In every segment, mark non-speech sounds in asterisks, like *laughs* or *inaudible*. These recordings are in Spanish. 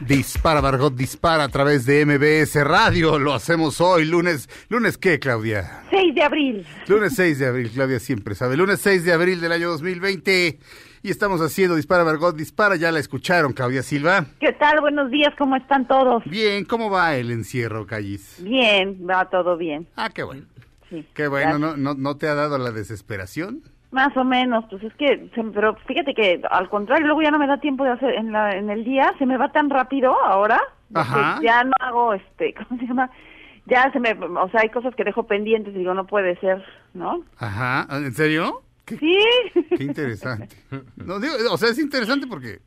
Dispara, Margot, dispara a través de MBS Radio. Lo hacemos hoy, lunes. ¿Lunes qué, Claudia? 6 de abril. Lunes 6 de abril, Claudia siempre sabe. Lunes 6 de abril del año 2020. Y estamos haciendo Dispara, Margot, dispara. Ya la escucharon, Claudia Silva. ¿Qué tal? Buenos días, ¿cómo están todos? Bien, ¿cómo va el encierro, Callis? Bien, va todo bien. Ah, qué bueno. Sí. Qué bueno. ¿no, no, no te ha dado la desesperación? Más o menos, pues es que, se- pero fíjate que al contrario, luego ya no me da tiempo de hacer en, la, en el día, se me va tan rápido ahora, que Ajá. ya no hago, este, *laughs* ¿cómo se llama? Ya se me, o sea, hay cosas que dejo pendientes y digo, no puede ser, ¿no? Ajá, ¿en serio? Qué, Sí. qué interesante. No, digo, o sea, es interesante porque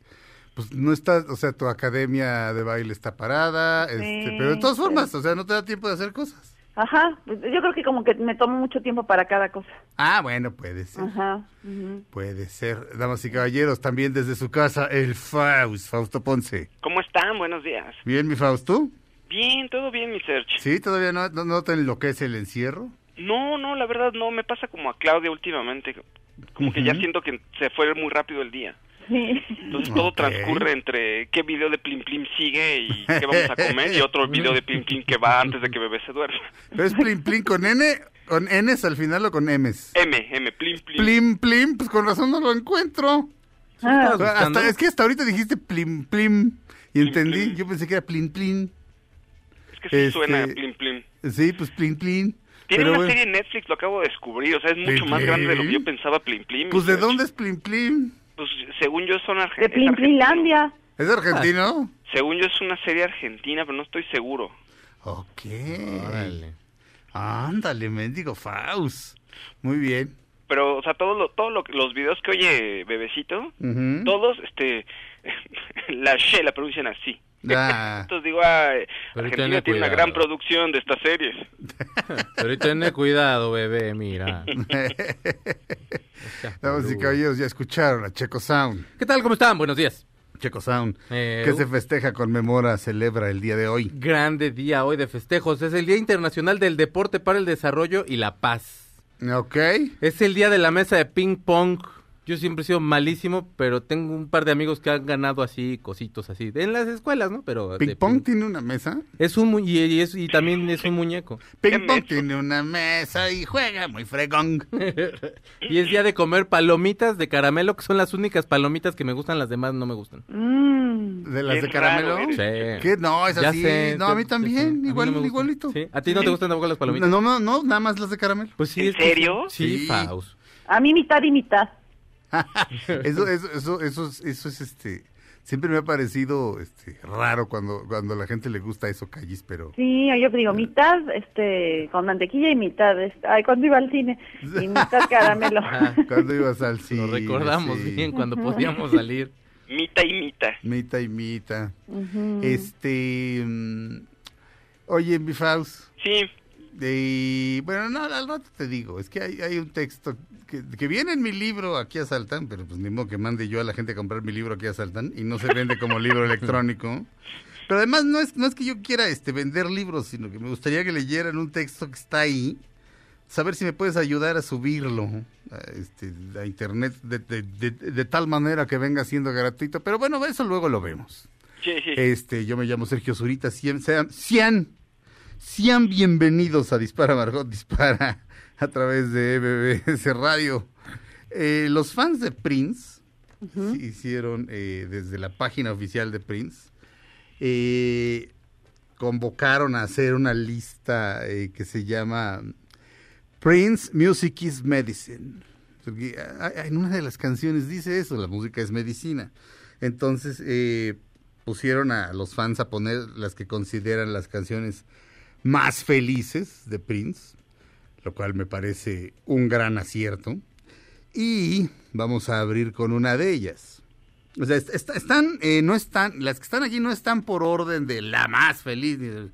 pues no está, o sea, tu academia de baile está parada, este, pero de todas sí. formas, o sea, no te da tiempo de hacer cosas. Ajá, pues yo creo que como que me tomo mucho tiempo para cada cosa. Ah, bueno, puede ser. Ajá. Puede ser. Damas y caballeros, también desde su casa, el Faust, Fausto Ponce. ¿Cómo están? Buenos días. Bien, mi Fausto. Bien, todo bien, mi Serge. ¿Sí? ¿Todavía no, no, no te enloquece el encierro? No, no, la verdad no, me pasa como a Claudia últimamente. Como que ya siento que se fue muy rápido el día. Sí. Entonces todo transcurre entre qué video de Plim Plim sigue y qué vamos a comer y otro video de Plim Plim que va antes de que bebé se duerma. ¿Pero es plim plim con N, con Ns al final o con Ms? M, M, Plim Plim. Plim plim, pues con razón no lo encuentro. Ah, Hasta- es que hasta ahorita dijiste plim plim y Plim, entendí, plim. yo pensé que era plin plin. Es que sí Este, suena Plim Plim. Sí, pues plin plin. Tiene Pero una bueno, serie en Netflix, lo acabo de descubrir, o sea, es mucho ¿Plim, más grande de lo que Plim? yo pensaba Plim Plim. Pues de dónde es plin plin? Pues según yo son de argentinos. Plin Plinlandia. ¿Es argentino? Según yo es una serie argentina, pero no estoy seguro. Ok. Ándale, mendigo Faust. Muy bien. Pero, o sea, todos lo, todo lo, los videos que oye Bebecito, Ujú. todos, este, *laughs* la she la pronuncian así. Ah. *laughs* Entonces digo, Pero Argentina tiene una gran producción de estas series. *laughs* Pero ten cuidado, bebé, mira. *laughs* Damas y caballeros, ya escucharon a Checo Sound. ¿Qué tal? ¿Cómo están? Buenos días. Checo Sound, Eh, que se festeja, conmemora, celebra el día de hoy. Grande día hoy de festejos. Es el Día Internacional del Deporte para el Desarrollo y la Paz. Ok. Es el día de la mesa de ping pong. Yo siempre he sido malísimo, pero tengo un par de amigos que han ganado así cositos así en las escuelas, ¿no? Pero Ping de Pong tiene una mesa. es un mu- y, y es- y también es un muñeco. Ping ¿Qué Pong tiene una mesa y juega muy fregón. *laughs* Y es día de comer palomitas de caramelo, que son las únicas palomitas que me gustan, las demás no me gustan. Mm. ¿De las de caramelo? eres. Sí. ¿Qué? No, es Ya así. sé, no, a mí también. sí. A mí Igual, no igualito. Sí. ¿A ti no te gustan tampoco las palomitas? No, no, no, nada más las de caramelo. Pues sí. ¿En serio? Sí, Sí. Faust. A mí mitad y mitad. *laughs* eso, eso, eso, eso, es, eso es este. Siempre me ha parecido este raro cuando, cuando a la gente le gusta eso, Callis, pero. Sí, yo digo mitad este con mantequilla y mitad este, ay cuando iba al cine y mitad caramelo. *laughs* Ah, Cuando ibas al cine. Lo recordamos sí. bien cuando podíamos salir. Mita y mita. Mita y mita. Este. mm, oye, mi Faust. Sí, de- bueno, no, al rato te digo. Es que hay, hay un texto que, que viene en mi libro, aquí asaltan, pero pues ni modo que mande yo a la gente a comprar mi libro aquí asaltan y no se vende como libro electrónico. Pero además no es, no es que yo quiera este, vender libros, sino que me gustaría que leyeran un texto que está ahí. Saber si me puedes ayudar a subirlo a, este, a internet de, de- de- de tal manera que venga siendo gratuito. Pero bueno, eso luego lo vemos. sí, sí. Este, yo me llamo Sergio Zurita. Sean, sean, sean, sean bienvenidos a Dispara Margot Dispara a través de MBS Radio. Eh, los fans de Prince hicieron eh, desde la página oficial de Prince. eh, convocaron a hacer una lista que se llama Prince Music is Medicine. Porque en una de las canciones dice eso, la música es medicina. Entonces pusieron a los fans a poner las que consideran las canciones más felices de Prince, lo cual me parece un gran acierto. Y vamos a abrir con una de ellas. O sea, est- est- están, eh, no están, las que están aquí no están por orden de la más feliz. ni de-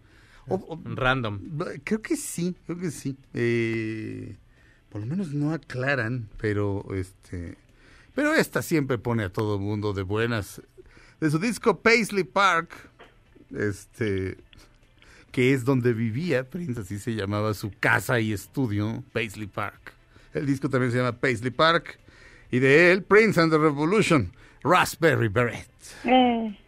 o- o- Random. Creo que sí, creo que sí. Eh, por lo menos no aclaran, pero este, pero esta siempre pone a todo mundo de buenas. De su disco Paisley Park, este, que es donde vivía Prince, así se llamaba su casa y estudio, Paisley Park. El disco también se llama Paisley Park y de él Prince and the Revolution, Raspberry Beret. Eh,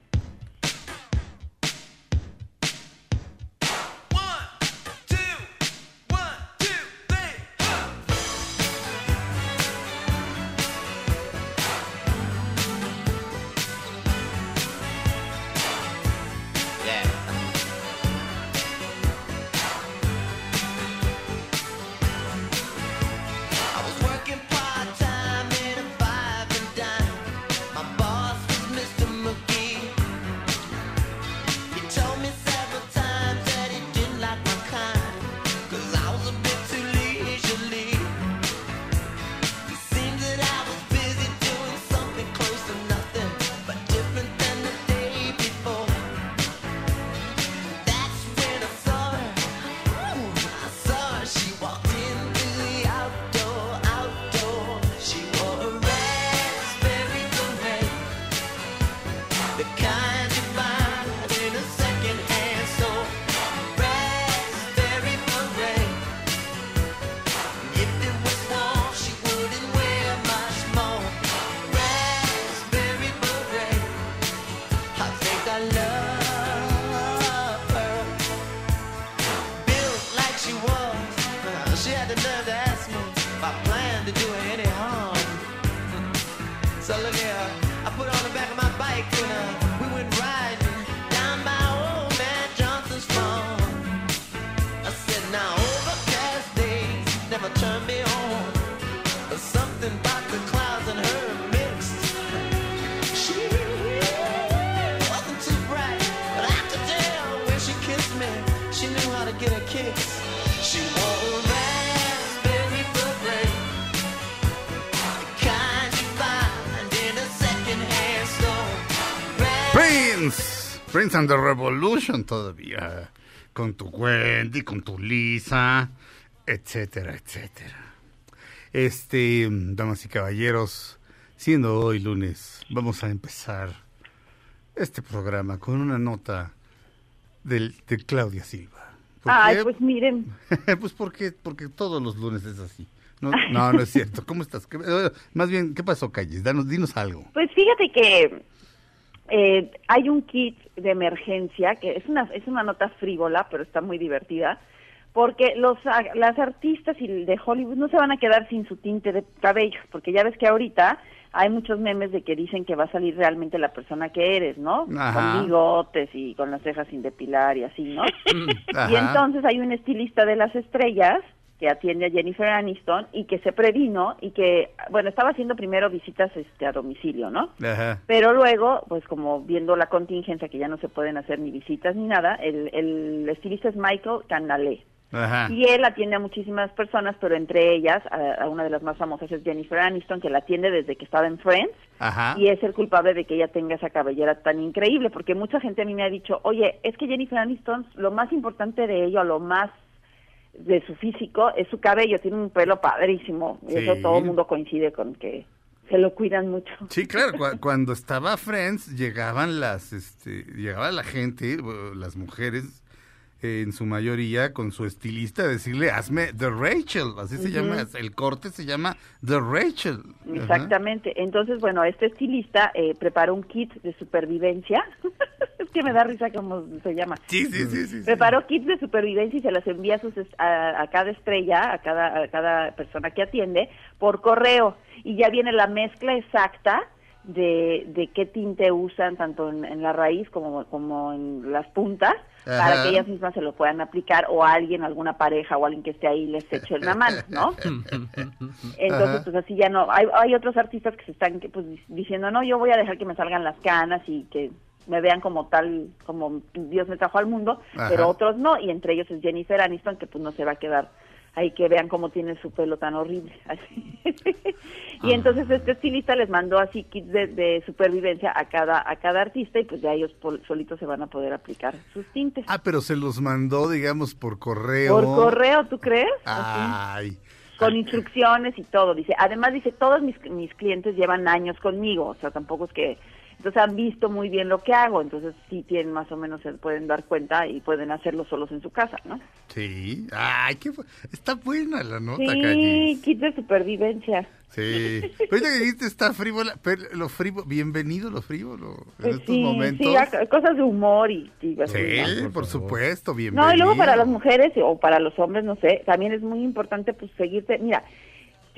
Prince and the Revolution todavía, con tu Wendy, con tu Lisa, etcétera, etcétera. Este, damas y caballeros, siendo hoy lunes, vamos a empezar este programa con una nota del, de Claudia Silva. ¿Por ay, qué? pues miren, *laughs* pues porque, porque todos los lunes es así. No, no, no es cierto. ¿Cómo estás? ¿Qué- eh, más bien, ¿qué pasó, Calles? Danos, dinos algo. Pues fíjate que eh, hay un kit de emergencia que es una es una nota frívola, pero está muy divertida, porque los las artistas y de Hollywood no se van a quedar sin su tinte de cabello, porque ya ves que ahorita hay muchos memes de que dicen que va a salir realmente la persona que eres, ¿no? Ajá. Con bigotes y con las cejas sin depilar y así, ¿no? *laughs* Ajá. Y entonces hay un estilista de las estrellas que atiende a Jennifer Aniston y que se previno y que, bueno, estaba haciendo primero visitas este, a domicilio, ¿no? Ajá. Pero luego, pues como viendo la contingencia que ya no se pueden hacer ni visitas ni nada, el, el estilista es Michael Canale. Ajá. Y él atiende a muchísimas personas, pero entre ellas, a, a una de las más famosas es Jennifer Aniston, que la atiende desde que estaba en Friends Ajá. y es el culpable de que ella tenga esa cabellera tan increíble, porque mucha gente a mí me ha dicho, oye, es que Jennifer Aniston, lo más importante de ella, lo más de su físico, es su cabello, tiene un pelo padrísimo, y eso todo el mundo coincide con que se lo cuidan mucho. Sí, claro, cua- *laughs* cuando estaba Friends llegaban las, este, llegaba la gente, las mujeres en su mayoría con su estilista decirle, hazme The Rachel, así se llama, el corte se llama The Rachel. Ajá. Exactamente. Entonces, bueno, este estilista eh, preparó un kit de supervivencia. *laughs* es que me da risa cómo se llama. Sí, sí, sí, sí, sí. Preparó kits de supervivencia y se las envía a, sus a, a cada estrella, a cada, a cada persona que atiende, por correo. Y ya viene la mezcla exacta de, de qué tinte usan tanto en, en la raíz como, como en las puntas Ajá. para que ellas mismas se lo puedan aplicar o alguien, alguna pareja o alguien que esté ahí les eche en la mano, ¿no? *laughs* Entonces, Ajá. pues así ya no. Hay, hay otros artistas que se están pues, diciendo, no, yo voy a dejar que me salgan las canas y que me vean como tal, como Dios me trajo al mundo, Ajá. pero otros no, y entre ellos es Jennifer Aniston, que pues no se va a quedar ahí que vean cómo tiene su pelo tan horrible. *laughs* Así. y entonces este estilista les mandó así kits de, de supervivencia a cada a cada artista y pues ya ellos pol- solitos se van a poder aplicar sus tintes. Ah, pero se los mandó, digamos, por correo. Por correo, ¿tú crees? Así Ay. con instrucciones y todo. Dice, además dice, todos mis, mis clientes llevan años conmigo, o sea, tampoco es que, entonces han visto muy bien lo que hago, entonces sí tienen más o menos, se pueden dar cuenta y pueden hacerlo solos en su casa, ¿no? Sí. Ay, qué Está buena la nota, sí, Callis. kit de supervivencia. Sí. Ahorita que dijiste está frívola, pero lo frívolo, bienvenido lo frívolo en estos sí, momentos. sí, a- cosas de humor y... Sí, por supuesto, bienvenido. No, y luego para las mujeres o para los hombres, no sé, también es muy importante pues seguirte. Mira,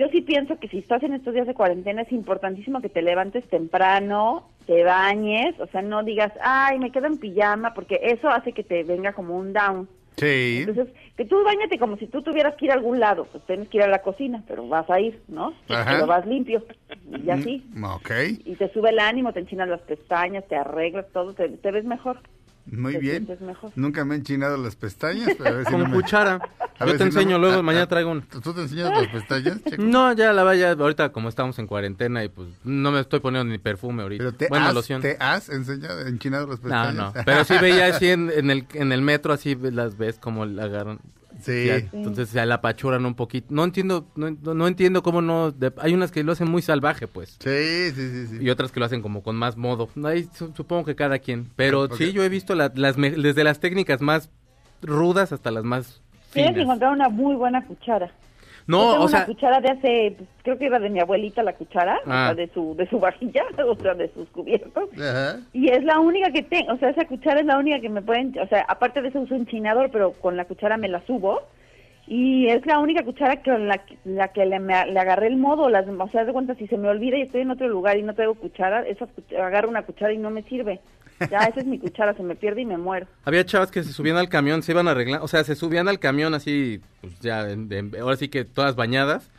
yo sí pienso que si estás en estos días de cuarentena es importantísimo que te levantes temprano, te bañes, o sea, no digas, ay, me quedo en pijama, porque eso hace que te venga como un down. Sí. Entonces, que tú bañate como si tú tuvieras que ir a algún lado, pues tienes que ir a la cocina, pero vas a ir, ¿no? Ajá. Pero vas limpio, y así. Mm, Ok, Y te sube el ánimo, te enchinas las pestañas, te arreglas todo, te, te ves mejor. Muy te bien. Nunca me he enchinado las pestañas, pero a ver si Con no me- cuchara. a Yo te si no enseño me- luego, ah, mañana traigo una. ¿Tú te enseñas las pestañas, *laughs* Checo? No, ya la vaya, ahorita como estamos en cuarentena y pues no me estoy poniendo ni perfume ahorita. Pero te bueno, has, loción. te has enseñado, enchinado las No, pestañas. no, pero sí veía *laughs* así en, en el, en el metro, así las ves como la agarran. Sí. Ya, entonces se la apachuran un poquito. No entiendo, no, no- entiendo cómo no... de- hay unas que lo hacen muy salvaje, pues. Sí, sí, sí, sí. Y otras que lo hacen como con más modo. Ahí su- supongo que cada quien. Pero sí, yo he visto la- las me- desde las técnicas más rudas hasta las más Tienes que encontrar una muy buena cuchara. Yo No, tengo o una sea, cuchara de hace, pues, creo que era de mi abuelita la cuchara, o Ah. sea, de su, de su vajilla, *laughs* o sea, de sus cubiertos. Ajá. Y es la única que tengo, o sea, esa cuchara es la única que me pueden, o sea, aparte de eso uso enchinador, pero con la cuchara me la subo. Y es la única cuchara con la, que- la que le, me- le agarré el modo, las, o sea, de cuenta, si se me olvida y estoy en otro lugar y no traigo cuchara, esa cuch- agarro una cuchara y no me sirve. Ya, esa es mi cuchara, se me pierde y me muero. había chavas que se subían al camión, se iban a arreglar, o sea, se subían al camión así, pues ya, en- en- ahora sí que todas bañadas.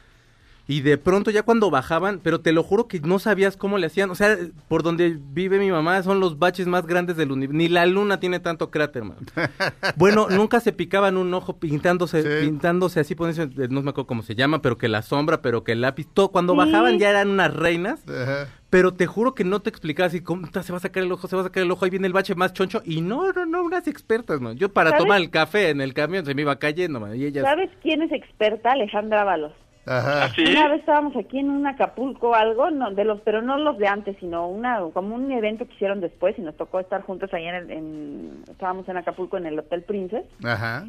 Y de pronto ya cuando bajaban, pero te lo juro que no sabías cómo le hacían. O sea, por donde vive mi mamá son los baches más grandes del universo. Ni la luna tiene tanto cráter, man. *laughs* Bueno, nunca se picaban un ojo pintándose, Sí. pintándose así, poniéndose, no me acuerdo cómo se llama, pero que la sombra, pero que el lápiz, todo. Cuando Sí. bajaban ya eran unas reinas. Ajá. Pero te juro que no te explicaba así, ¿cómo se va a sacar el ojo? Se va a sacar el ojo, ahí viene el bache más choncho. Y no, no, no, unas expertas, man. Yo para ¿Sabes? tomar el café en el camión se me iba cayendo, man. Y ellas... ¿Sabes quién es experta? Alejandra Ábalos. Ajá. ¿Así? Una vez estábamos aquí en un Acapulco o algo, no, de los, pero no los de antes, sino una, como un evento que hicieron después y nos tocó estar juntos ahí en, el, en estábamos en Acapulco en el Hotel Princess Ajá.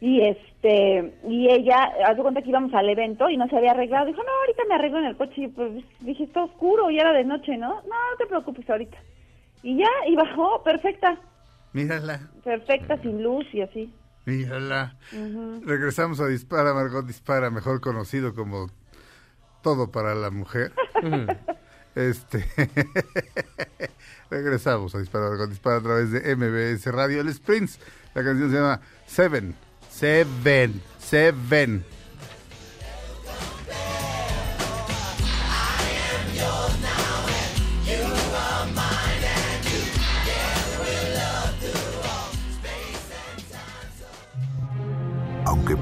y este y ella, haz de cuenta que íbamos al evento y no se había arreglado, dijo no ahorita me arreglo en el coche y pues dije está oscuro y era de noche, ¿no? No, no te preocupes ahorita y ya y bajó perfecta, Mírala, perfecta sin luz y así. Mírala. Regresamos a Dispara, Margot Dispara, mejor conocido como Todo para la Mujer. Este. *laughs* Regresamos a Dispara, Margot Dispara a través de MBS Radio. El Sprints, la canción se llama Seven. Seven. Seven.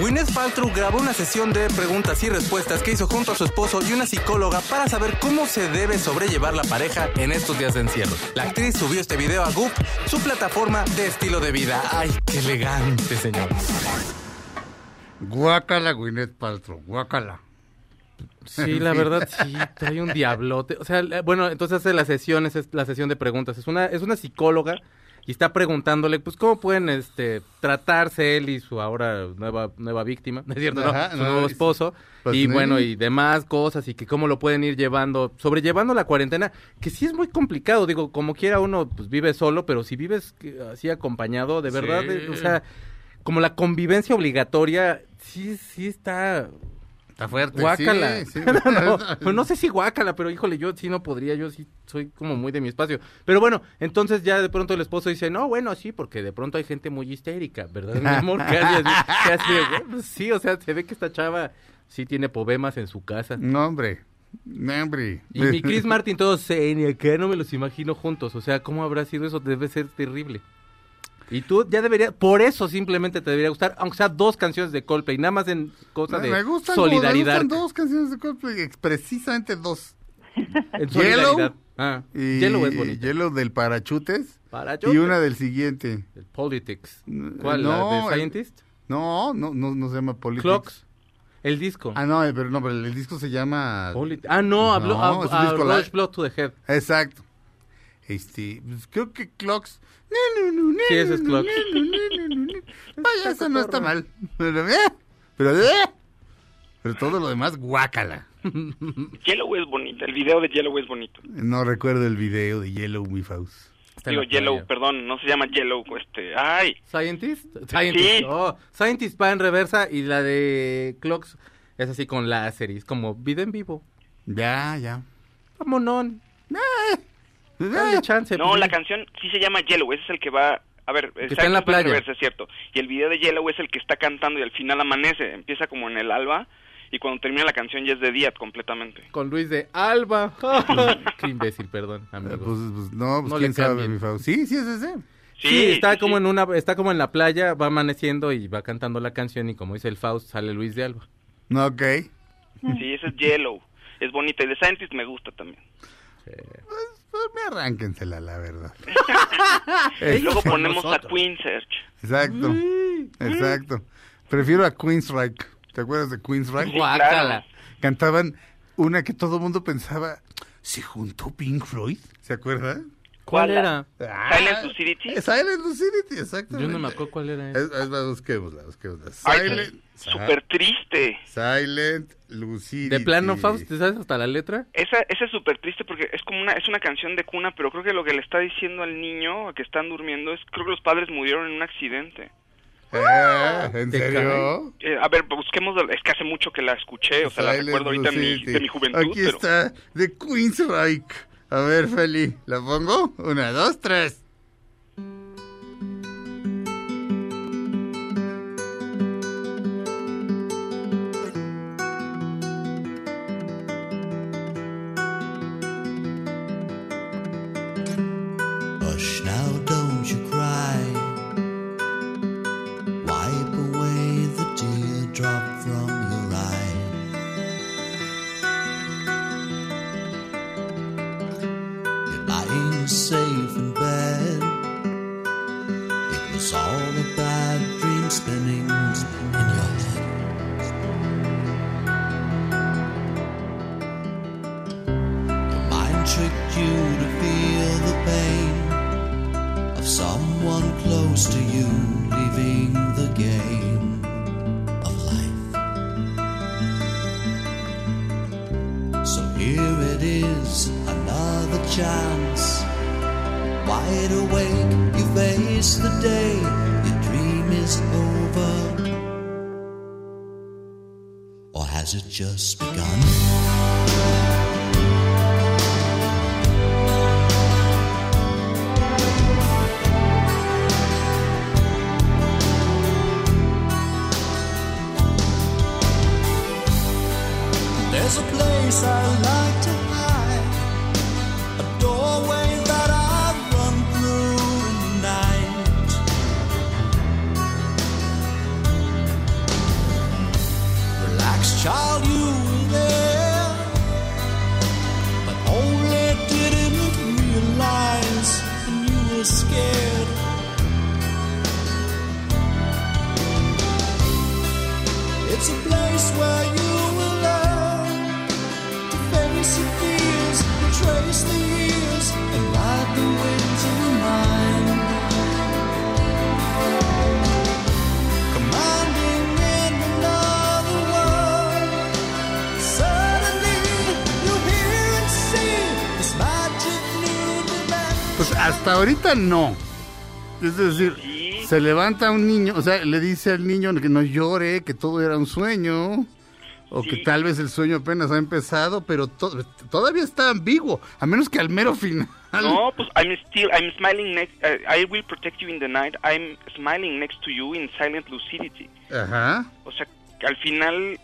Gwyneth Paltrow grabó una sesión de preguntas y respuestas que hizo junto a su esposo y una psicóloga para saber cómo se debe sobrellevar la pareja en estos días de encierro. La actriz subió este video a Goop, su plataforma de estilo de vida. ¡Ay, qué elegante, señor! Guácala, Gwyneth Paltrow. Guácala. Sí, la verdad, sí, trae un diablote. O sea, la- bueno, entonces hace la sesión, esa es la sesión de preguntas. Es una, es una psicóloga y está preguntándole, pues, cómo pueden este, tratarse él y su ahora nueva, nueva víctima, *laughs* ¿no es cierto? no? Su nuevo esposo, pues, y no, bueno, y- demás cosas, y que cómo lo pueden ir llevando, sobrellevando la cuarentena, que sí es muy complicado, digo, como quiera uno, pues, vive solo, pero si vives así acompañado, de verdad, Sí. eh, o sea, como la convivencia obligatoria, sí, sí está Está fuerte. Guácala. Sí, sí. *laughs* no, *laughs* pues no sé si guácala, pero híjole, yo sí no podría, yo sí soy como muy de mi espacio. Pero bueno, entonces ya de pronto el esposo dice, no, bueno, sí, porque de pronto hay gente muy histérica, ¿verdad, mi amor? *laughs* Casi así, casi de, "Bueno, pues sí, o sea, se ve que esta chava sí tiene poemas en su casa. No, hombre. No, hombre. Y mi Chris Martin todos se ni acá no me los imagino juntos, o sea, ¿cómo habrá sido eso? Debe ser terrible. Y tú ya deberías, por eso simplemente te debería gustar, aunque sea dos canciones de Coldplay, nada más en cosa Me, de me gustan, solidaridad. Me gustan dos canciones de Coldplay, precisamente dos. En Yellow. Ah, Y, Yellow es bonito. Yellow del Parachutes. Parachutes. Y una del siguiente. El Politics. Mm, ¿Cuál? no, ¿La el- de Scientist? No, no, no, no se llama Politics. Clocks. El disco. Ah, no, eh, pero no, pero el disco se llama... Polit- ah, no, habló No, a, a live. Rush Blood to the Head. Exacto. Este, pues, creo que Clocks... Sí, ese es Clocks. *laughs* Vaya, eso no está mal. *laughs* Pero, eh, pero, eh, pero todo lo demás, guácala. *laughs* Yellow es bonita, el video de Yellow es bonito. No recuerdo el video de Yellow Mi Faust. Digo, playa. Yellow, perdón, no se llama Yellow, este, ay, ¿Scientist? Scientist. Sí. Oh, Scientist va en reversa y la de Clocks es así con láser y es como vida en vivo. Ya, ya. Vámonos. Dale chance. no, pues, la sí. canción sí se llama Yellow, ese es el que va, a ver, está en la playa. reversa, es cierto, y el video de Yellow es el que está cantando y al final amanece, empieza como en el alba y cuando termina la canción ya es de día completamente. Con Luis de Alba. *laughs* *laughs* Qué imbécil, perdón, Eh, amigo. Pues, pues, no, pues No quién le sabe, mi Faust. Sí, sí, es ese. Sí, está sí, como sí. en una, está como en la playa, va amaneciendo y va cantando la canción y como dice el Faust, sale Luis de Alba. No, ok. Sí, ese es Yellow, es bonita y de Scientist me gusta también. Pues me arránquensela, la verdad. *laughs* Y luego por ponemos a. Queen Search. Exacto. Exacto. Prefiero a Queensryche. ¿Te acuerdas de Queensryche? Sí, claro. Cantaban una que todo el mundo pensaba, ¿se juntó Pink Floyd? ¿Se acuerda? ¿Cuál era? Silent Lucidity. Ah, Silent Lucidity, exactamente. Yo no me acuerdo cuál era. Es, es, busquémosla, busquémosla. Silent, Súper triste. Silent Lucidity. De plano, Faust, ¿te sabes hasta la letra? Esa, esa es súper triste porque es como una, es una canción de cuna, pero creo que lo que le está diciendo al niño que están durmiendo es, creo que los padres murieron en un accidente. Eh, ¿En ¿Te serio? Eh, a ver, busquemos, es que hace mucho que la escuché, o sea, la recuerdo ahorita de mi, Lucidity. de mi juventud, Aquí pero... está, de Queensryche. A ver, Feli, ¿la pongo? Una, dos, tres. Here it is, another chance. Wide awake, you face the day, your dream is over. Or has it just begun? No. Es decir, Sí. se levanta un niño, o sea, le dice al niño que no llore, que todo era un sueño, o que tal vez el sueño apenas ha empezado, pero to- todavía está ambiguo, a menos que al mero final. No, pues I'm still, I'm smiling next, uh, I will protect you in the night, I'm smiling next to you in silent lucidity. Ajá. O sea, al final,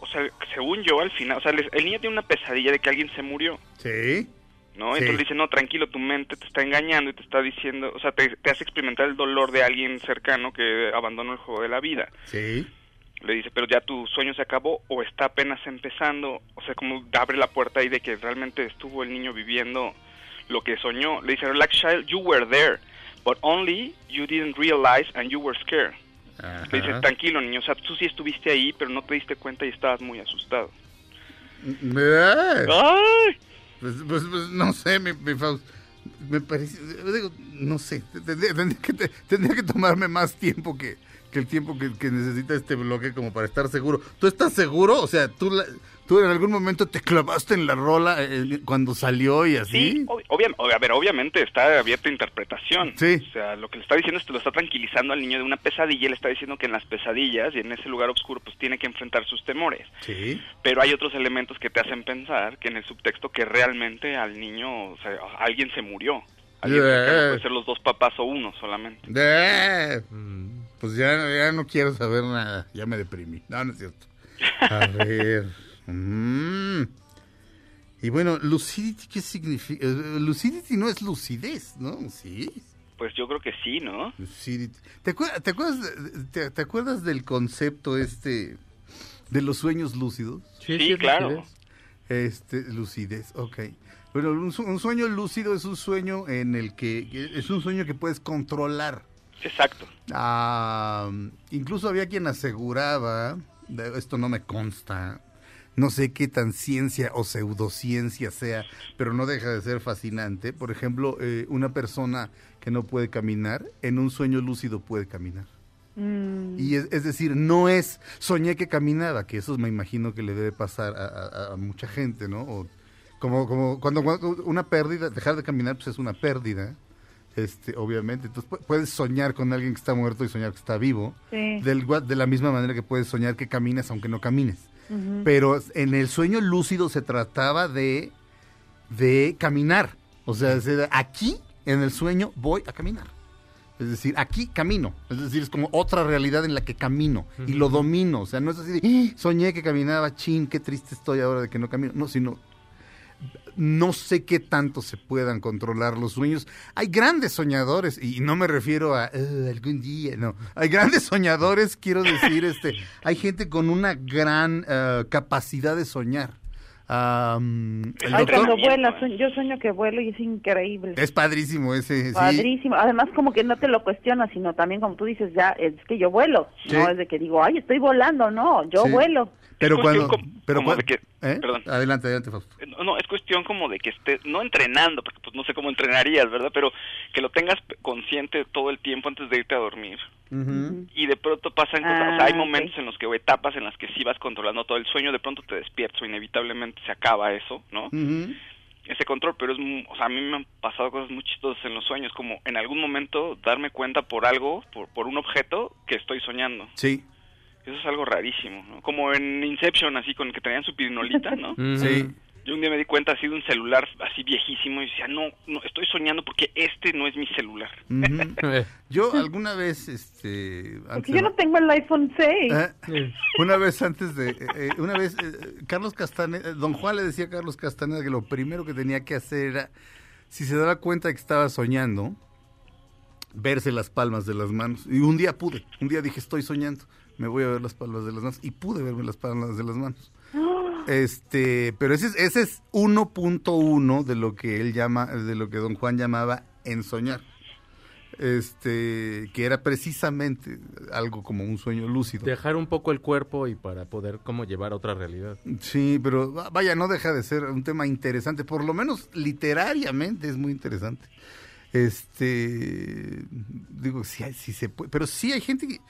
o sea, según yo, al final, o sea, el niño tiene una pesadilla de que alguien se murió, Sí. ¿No? Sí. Entonces dice, no, tranquilo, tu mente te está engañando y te está diciendo, o sea, te, te hace experimentar el dolor de alguien cercano que abandonó el juego de la vida. Sí. Le dice, pero ya tu sueño se acabó o está apenas empezando, o sea, como abre la puerta ahí de que realmente estuvo el niño viviendo lo que soñó. Le dice, relax child, you were there, but only you didn't realize and you were scared. Le dice, tranquilo niño, o sea, tú sí estuviste ahí, pero no te diste cuenta y estabas muy asustado. ¡Ay! Pues, pues, pues, no sé, mi, mi. Me parece, digo, no sé, tendría, que, tendría que tomarme más tiempo que, que el tiempo que, que necesita este bloque como para estar seguro. ¿Tú estás seguro? O sea, ¿tú, la- tú en algún momento te clavaste en la rola eh, cuando salió y así? Sí, ob- obvia- ob- a ver, obviamente está abierta a interpretación. Sí. O sea, lo que le está diciendo es que lo está tranquilizando al niño de una pesadilla, y le está diciendo que en las pesadillas y en ese lugar oscuro pues tiene que enfrentar sus temores. Sí. Pero hay otros elementos que te hacen pensar que en el subtexto que realmente al niño, o sea, alguien se murió. Alguien Yeah. puede ser los dos papás o uno solamente. Eh, Pues ya, ya no quiero saber nada, ya me deprimí. No, no es cierto. *laughs* A ver. Mm. Y bueno, lucidity, ¿qué significa? Eh, Lucidity no es lucidez, ¿no? Sí. Pues yo creo que sí, ¿no? Lucidity. ¿Te, acuer- te acuerdas, de- te, te acuerdas del concepto este de los sueños lúcidos? Sí, es claro. lucidez. Este, lucidez, ok. Bueno, un, un sueño lúcido es un sueño en el que, es un sueño que puedes controlar. Exacto. Ah, incluso había quien aseguraba, esto no me consta, no sé qué tan ciencia o pseudociencia sea, pero no deja de ser fascinante. Por ejemplo, eh, una persona que no puede caminar, en un sueño lúcido puede caminar. Mm, Y es, es decir, no es soñé que caminaba, que eso me imagino que le debe pasar a, a- a mucha gente, ¿no? O como, como cuando, cuando una pérdida, dejar de caminar, pues es una pérdida, este, obviamente. Entonces pu- puedes soñar con alguien que está muerto y soñar que está vivo, sí. del, gua- de la misma manera que puedes soñar que caminas aunque no camines. Pero en el sueño lúcido se trataba de, de caminar. O sea, aquí, en el sueño, voy a caminar. Es decir, aquí camino. Es decir, es como otra realidad en la que camino y lo domino. O sea, no es así de, "Ah, soñé que caminaba, chin, qué triste estoy ahora de que no camino. No, sino, no sé qué tanto se puedan controlar los sueños. Hay grandes soñadores, y no me refiero a "Eh, algún día, no. Hay grandes soñadores, quiero decir, este, hay gente con una gran eh, capacidad de soñar. Am, el Ay, doctor- cuando Entrenamiento, vuela, sueño- yo sueño que vuelo y es increíble. es padrísimo ese, sí. Padrísimo. Además, como que no te lo cuestionas, sino también, como tú dices, ya es que yo vuelo. Sí. No es de que digo, ay, estoy volando. No, yo Sí. vuelo. Pero cuando, como- pero como cua- de que- ¿eh? perdón. Adelante, adelante, Fausto. No, no, es cuestión como de que estés, no entrenando, porque pues no sé cómo entrenarías, ¿verdad? Pero que lo tengas consciente todo el tiempo antes de irte a dormir. Y de pronto pasan cosas, o Ah, sea, hay ok. momentos en los que, o etapas en las que sí vas controlando todo el sueño, de pronto te despiertas o inevitablemente se acaba eso, ¿no? Ese control, pero es, o sea, a mí me han pasado cosas muy chistosas en los sueños, como en algún momento darme cuenta por algo, por, por un objeto que estoy soñando. Sí, Eso es algo rarísimo, ¿no? Como en Inception, así, con el que tenían su pirinolita, ¿no? *laughs* Sí. Yo un día me di cuenta así de un celular así viejísimo y decía, no, no, estoy soñando porque este no es mi celular. Eh, *laughs* *laughs* Yo alguna vez, este... antes Porque yo no tengo el iPhone 6. Eh, una vez antes de, eh, eh, una vez, eh, Carlos Castaneda, don Juan le decía a Carlos Castaneda que lo primero que tenía que hacer era, si se daba cuenta de que estaba soñando, verse las palmas de las manos. Y un día pude, un día dije, estoy soñando, me voy a ver las palmas de las manos. Y pude verme las palmas de las manos. Este, pero ese es, ese es 1.1 de lo que él llama, de lo que don Juan llamaba en soñar. Este, que era precisamente algo como un sueño lúcido. Dejar un poco el cuerpo y para poder como llevar a otra realidad. Sí, pero va- vaya, no deja de ser un tema interesante, por lo menos literariamente es muy interesante. Este, digo, sí, hay- sí se puede, pero sí hay gente que,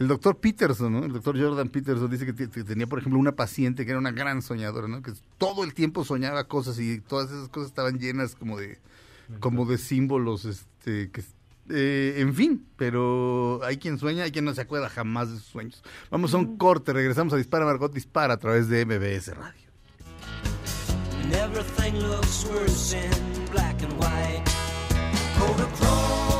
el doctor Peterson, ¿no? El doctor Jordan Peterson dice que, tenía, por ejemplo, una paciente que era una gran soñadora, ¿no? Que todo el tiempo soñaba cosas y todas esas cosas estaban llenas como de como de símbolos, este, que, eh, en fin, pero hay quien sueña, hay quien no se acuerda jamás de sus sueños. Vamos a un corte, regresamos a Dispara Margot Dispara a través de MBS Radio. And everything looks worse in black and white. Kodachrome,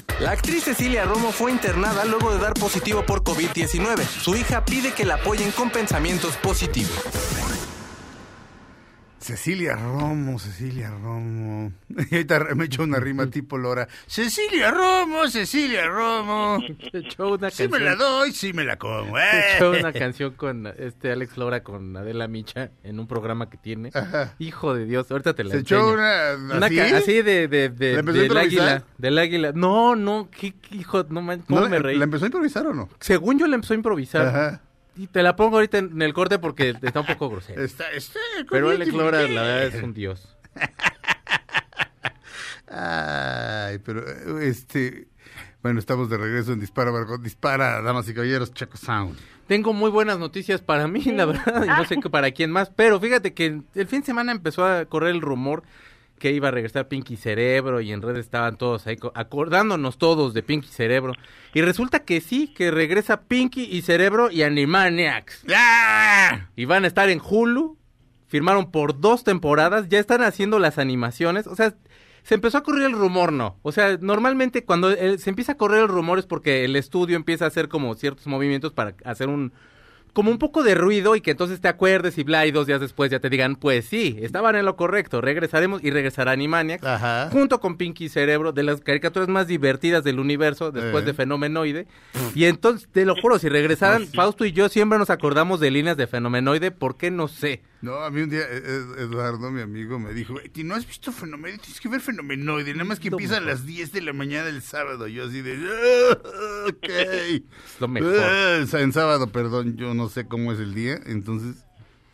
La actriz Cecilia Romo fue internada luego de dar positivo por COVID-19. Su hija pide que la apoyen con pensamientos positivos. Cecilia Romo, Cecilia Romo. *laughs* Y ahorita me echó una rima *laughs* tipo Lora. Cecilia Romo, Cecilia Romo. Se echó una Sí me canción. la doy, sí me la como. Se eh. echó una canción con este Alex Lora con Adela Micha en un programa que tiene. Ajá. Hijo de Dios, ahorita te la Se enseño. echó una Una así. así de, de, de- ¿La a del águila, del águila. No, no, qué, qué hijo, no cómo ¿No me la, reí. ¿La empezó a improvisar o no? Según yo le empezó a improvisar. Ajá. Y te la pongo ahorita en el corte porque está un poco grosero. Está, está Pero el Alex Lora, la verdad, es un dios. *laughs* Ay, pero este. Bueno, estamos de regreso en Dispara, Margot. Dispara, damas y caballeros, Chaco Sound. Tengo muy buenas noticias para mí, la verdad, y no sé qué para quién más, pero fíjate que el fin de semana empezó a correr el rumor que iba a regresar Pinky Cerebro y en redes estaban todos ahí co- acordándonos todos de Pinky Cerebro. Y resulta que sí, que regresa Pinky y Cerebro y Animaniacs. ¡Ah! Y van a estar en Hulu. Firmaron por dos temporadas, ya están haciendo las animaciones. O sea, se empezó a correr el rumor, ¿no? O sea, normalmente cuando eh, se empieza a correr el rumor es porque el estudio empieza a hacer como ciertos movimientos para hacer un... Como un poco de ruido y que entonces te acuerdes y bla, y dos días después ya te digan, pues sí, estaban en lo correcto, regresaremos y regresará Animaniacs Ajá. junto con Pinky Cerebro, de las caricaturas más divertidas del universo, después Eh. de Fenomenoide. Y entonces, te lo juro, si regresaran, Fausto y yo siempre nos acordamos de líneas de Fenomenoide, ¿por qué? No sé. No, a mí un día eh, eh, Eduardo, mi amigo, me dijo, "Güey, ¿no has visto Fenomenoide? Tienes que ver Fenomenoide, nada más que empieza a las 10 de la mañana del sábado. Yo así de, "Ah, *laughs* ok. Es lo mejor. Sea, en sábado, perdón, yo no sé cómo es el día, entonces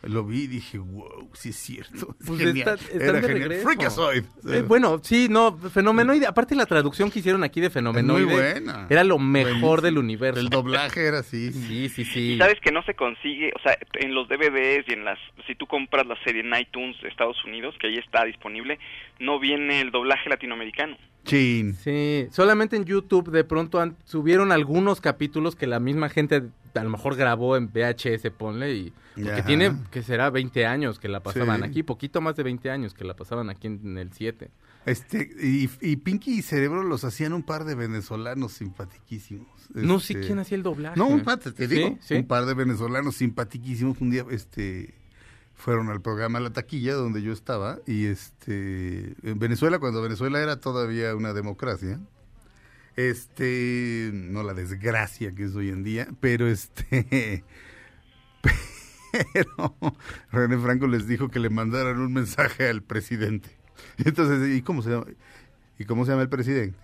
lo vi y dije, wow, sí es cierto. Es Pues genial. está- están Era de genial. Freakazoid. Eh, bueno, sí, no, Fenomenoide, aparte la traducción que hicieron aquí de Fenomenoide, Muy buena. era lo mejor Buenísimo. del universo. El doblaje era así. *laughs* Sí, sí, Y sí. sabes que no se consigue, o sea, en los DVDs y en las, si tú compras la serie en iTunes de Estados Unidos, que ahí está disponible, no viene el doblaje latinoamericano. Chin. Sí, solamente en YouTube de pronto han- subieron algunos capítulos que la misma gente a lo mejor grabó en VHS, ponle, y porque Ajá. tiene, que será 20 años que la pasaban Sí. aquí, poquito más de 20 años que la pasaban aquí en, el 7. Este, y, y Pinky y Cerebro los hacían un par de venezolanos simpatiquísimos. No sé Este, quién hacía el doblaje. No, un par, te digo, Sí, sí. un par de venezolanos simpatiquísimos. Un día, este, fueron al programa La Taquilla, donde yo estaba, y este, en Venezuela, cuando Venezuela era todavía una democracia, este, no la desgracia que es hoy en día, pero este, *laughs* pero René Franco les dijo que le mandaran un mensaje al presidente. Entonces, ¿y cómo se llama? ¿Y cómo se llama el presidente?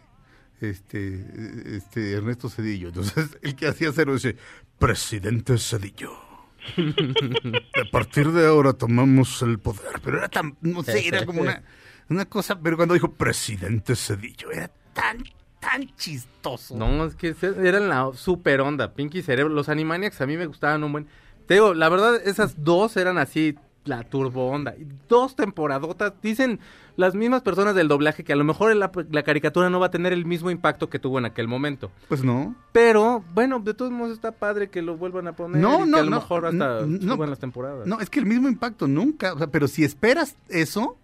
Este, este Ernesto Cedillo. Entonces, *laughs* el que hacía cero dice, presidente Cedillo. *laughs* A partir de ahora tomamos el poder. Pero era tan, no sé, era como una, una cosa, pero cuando dijo presidente Cedillo, era tan, tan chistoso. No, es que eran la super onda, Pinky Cerebro. Los Animaniacs a mí me gustaban un buen. Te digo, la verdad, esas dos eran así, la turbo onda. Y Dos temporadotas. Dicen las mismas personas del doblaje que a lo mejor la, la caricatura no va a tener el mismo impacto que tuvo en aquel momento. Pues no. Pero, bueno, de todos modos está padre que lo vuelvan a poner. No, y que no, a lo no, mejor hasta no. suban las temporadas. No, es que el mismo impacto nunca, o sea, pero si esperas eso,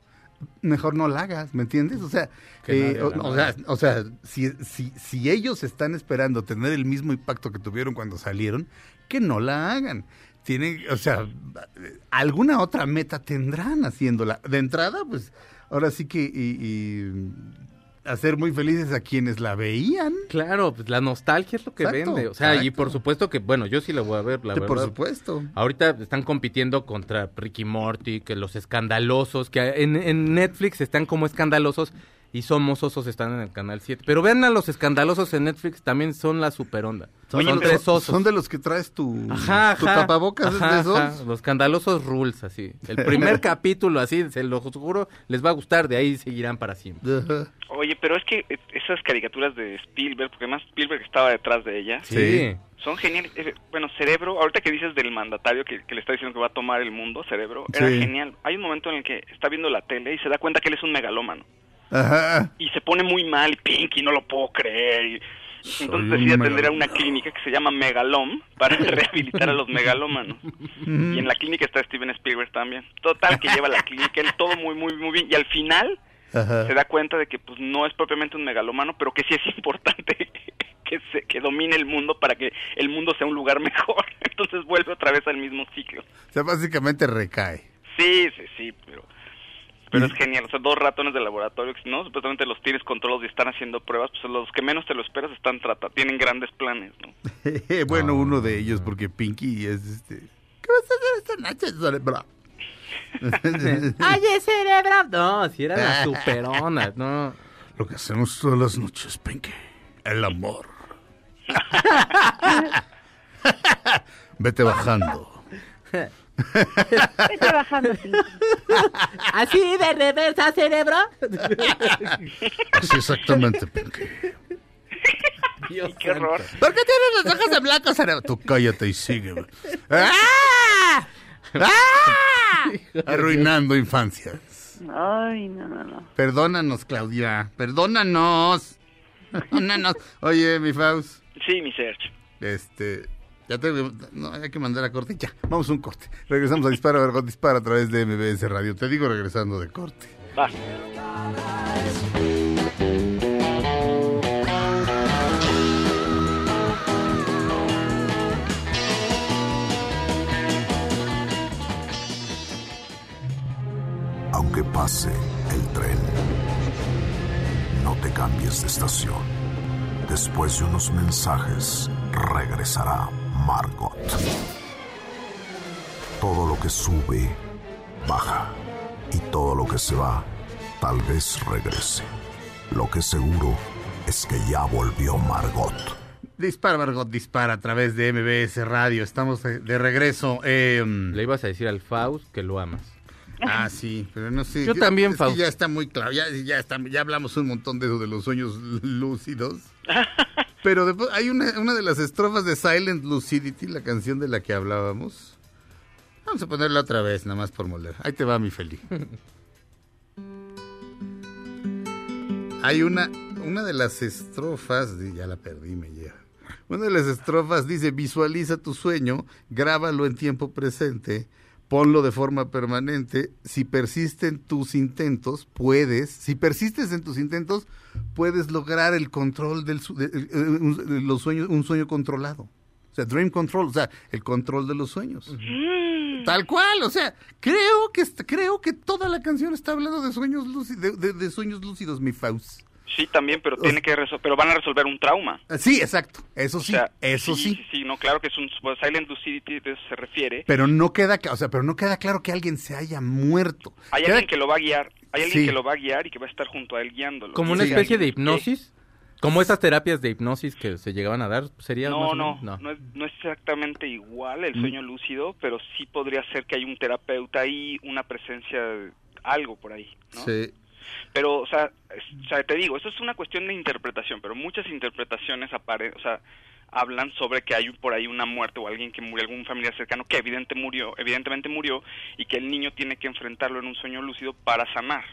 mejor no la hagas, ¿me entiendes? O sea, Que eh, o, o sea, o sea, si, si, si ellos están esperando tener el mismo impacto que tuvieron cuando salieron, que no la hagan. Tienen, o sea, alguna otra meta tendrán haciéndola. De entrada, pues, ahora sí que y- y hacer muy felices a quienes la veían. Claro, pues la nostalgia es lo que Exacto, vende. O sea, y por supuesto que, bueno, yo sí la voy a ver, la Sí, por verdad. supuesto. Ahorita están compitiendo contra Ricky Morty, que los escandalosos, que en, en Netflix están como escandalosos y Somos Osos están en el canal 7. Pero vean a los escandalosos en Netflix, también son la super onda. Son, Son- tres osos. Son de los que traes tu, Ajá, tu ajá. tapabocas es Ajá, de esos. ajá, Los escandalosos rules, así. El primer *laughs* capítulo, así, se lo juro, les va a gustar, de ahí seguirán para siempre. Oye, pero es que eh, esas caricaturas de Spielberg, porque además Spielberg estaba detrás de ellas, Sí. son geniales. Eh, Bueno, Cerebro, ahorita que dices del mandatario que, que le está diciendo que va a tomar el mundo, Cerebro, era Sí. genial. Hay un momento en el que está viendo la tele y se da cuenta que él es un megalómano. Ajá. Y se pone muy mal, Pinky, no lo puedo creer. y- entonces un decide atender a una clínica que se llama Megalom para *laughs* rehabilitar a los megalómanos. Y en la clínica está Steven Spielberg también. Total, que lleva la clínica, él todo muy, muy, muy bien. Y al final Ajá. se da cuenta de que pues no es propiamente un megalómano, pero que sí es importante *laughs* que se, que domine el mundo para que el mundo sea un lugar mejor. *laughs* Entonces vuelve otra vez al mismo ciclo. O sea, básicamente recae. Sí, sí, sí, pero pero es genial. O sea, dos ratones de laboratorio, que no, supuestamente los tienes controlados y están haciendo pruebas, pues los que menos te lo esperas están tratando, tienen grandes planes, ¿no? *laughs* bueno, uno de ellos, porque Pinky es este. ¿Qué vas a hacer esta noche, cerebro? *laughs* ¡Ay, cerebro! No, si eran las *laughs* superonas, no. Lo que hacemos todas las noches, Pinky. El amor. Vete bajando. Vete bajando, Pinky. ¿Así de reversa, cerebro? Así exactamente, Pinky. Dios Qué horror. ¿Por qué tienes los ojos de blanco, cerebro? Tú cállate y sígueme. ¡Ah! ¡Ah! Arruinando infancias. Ay, no, no, no. Perdónanos, Claudia. Perdónanos. Perdónanos. Oye, mi Faust. Sí, mi Serge. Este. Ya te. No, hay que mandar a corte. Ya, vamos a un corte. Regresamos a Dispara, Vergot Dispara a través de MBS Radio. Te digo regresando de corte. Va. Aunque pase el tren, no te cambies de estación. Después de unos mensajes, regresará Margot. Todo lo que sube, baja. Y todo lo que se va, tal vez regrese. Lo que seguro es que ya volvió Margot. Dispara, Margot, dispara a través de MBS Radio. Estamos de, regreso. Eh, Le ibas a decir al Faust que lo amas. ah, sí, pero no sé. Yo también, Faust. ya está muy claro. Ya, ya, está, ya hablamos un montón de eso de los sueños *laughs* lúcidos. *laughs* Pero después hay una, una de las estrofas de Silent Lucidity, la canción de la que hablábamos. Vamos a ponerla otra vez, nada más por moler. Ahí te va, mi Feli. *laughs* Hay una, una de las estrofas, ya la perdí, me llega. Una de las estrofas dice, visualiza tu sueño, grábalo en tiempo presente, ponlo de forma permanente. Si persisten tus intentos, puedes, si persistes en tus intentos, puedes lograr el control del su- de- eh, un, de los sueños, un sueño controlado. O sea, dream control, o sea, el control de los sueños. Tal cual, o sea, creo que creo que toda la canción está hablando de sueños lúcidos, de, de- de sueños lúcidos, mi Faust. Sí, también, pero tiene que pero van a resolver un trauma. Ah, Sí, exacto, eso O sí, sea, eso sí. Sí, sí, no, claro que es un pues, Silent Lucidity, de eso se refiere. Pero no queda, o sea, pero no queda claro que alguien se haya muerto. Hay Queda- alguien que lo va a guiar, hay alguien Sí. que lo va a guiar y que va a estar junto a él guiándolo. Como una Sí. especie de hipnosis. Como esas terapias de hipnosis que se llegaban a dar, sería No, más o no, menos? no, es, no es exactamente igual el Mm. sueño lúcido, pero sí podría ser que hay un terapeuta ahí, una presencia, de algo por ahí, ¿no? Sí. Pero, o sea, te digo, esto es una cuestión de interpretación, pero muchas interpretaciones apare o sea, hablan sobre que hay por ahí una muerte o alguien que murió, algún familiar cercano que evidente murió, evidentemente murió y que el niño tiene que enfrentarlo en un sueño lúcido para sanar.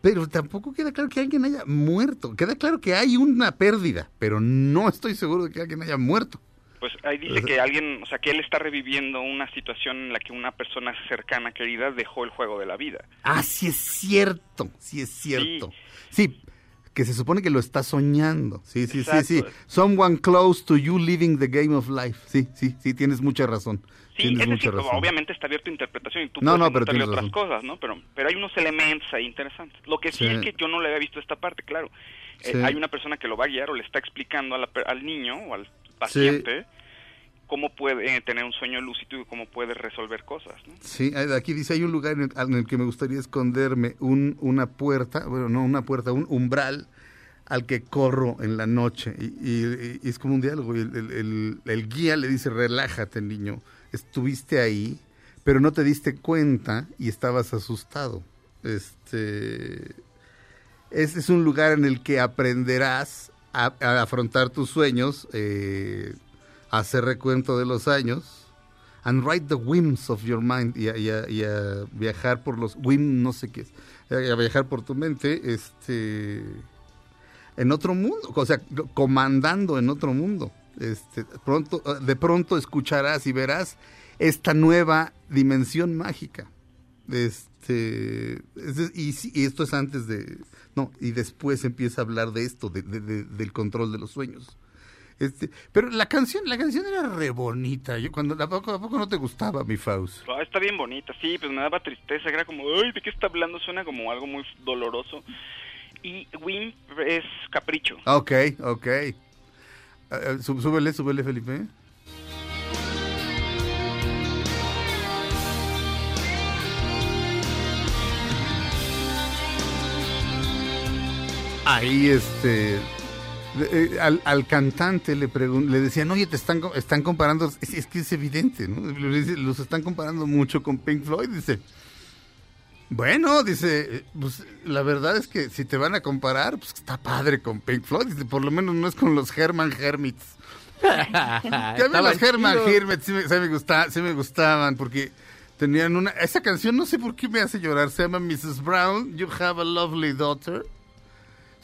Pero tampoco queda claro que alguien haya muerto. Queda claro que hay una pérdida, pero no estoy seguro de que alguien haya muerto. Pues ahí dice que alguien, o sea, que él está reviviendo una situación en la que una persona cercana, querida, dejó el juego de la vida. Ah, sí es cierto, sí es cierto. Sí, que se supone que lo está soñando. Sí, sí, Exacto. sí, sí. Someone close to you living the game of life. Sí, sí, sí, tienes mucha razón. Sí, tienes es mucha decir, razón. obviamente está abierto a interpretación y tú No, puedes no, pero encontrarle tienes otras razón. cosas, ¿no? Pero, pero hay unos elementos ahí interesantes. Lo que sí, Sí. es que yo no le había visto esta parte, claro. Eh, hay una persona que lo va a guiar o le está explicando a la al niño o al paciente cómo puede eh, tener un sueño lúcido y cómo puede resolver cosas, ¿no? Sí, hay- aquí dice, hay un lugar en el, en el que me gustaría esconderme, un, una puerta, bueno, no una puerta, un umbral al que corro en la noche. Y, y- y es como un diálogo. y el, el- el- el guía le dice, relájate, niño, estuviste ahí, pero no te diste cuenta y estabas asustado. Este, ese es un lugar en el que aprenderás a, afrontar tus sueños, eh, a hacer recuento de los años and write the whims of your mind y a, viajar por los whim no sé qué es a viajar por tu mente este en otro mundo o sea comandando en otro mundo. Este pronto de pronto escucharás y verás esta nueva dimensión mágica. Este es- y, y esto es antes de no y después empieza a hablar de esto de- de- de- del control de los sueños este, pero la canción, la canción era re bonita. Yo cuando ¿a poco, a poco no te gustaba mi Faust? Ah, está bien bonita, sí, pues me daba tristeza, era como, ay, ¿de qué está hablando? Suena como algo muy doloroso. Y Wimp es capricho. Ok, ok. Eh, sú- súbele, súbele, Felipe. Ahí, este, eh, al, al cantante le pregun- le decían, oye, te están, están comparando, es, es que es evidente, ¿no? Los están comparando mucho con Pink Floyd, dice. Bueno, dice, eh, pues la verdad es que si te van a comparar, pues está padre con Pink Floyd, dice, por lo menos no es con los Herman Hermits. Que a mí los Herman. Hermits sí me, sí me gusta- sí me gustaban porque tenían una... Esa canción no sé por qué me hace llorar, se llama Mrs. Brown, You Have a Lovely Daughter.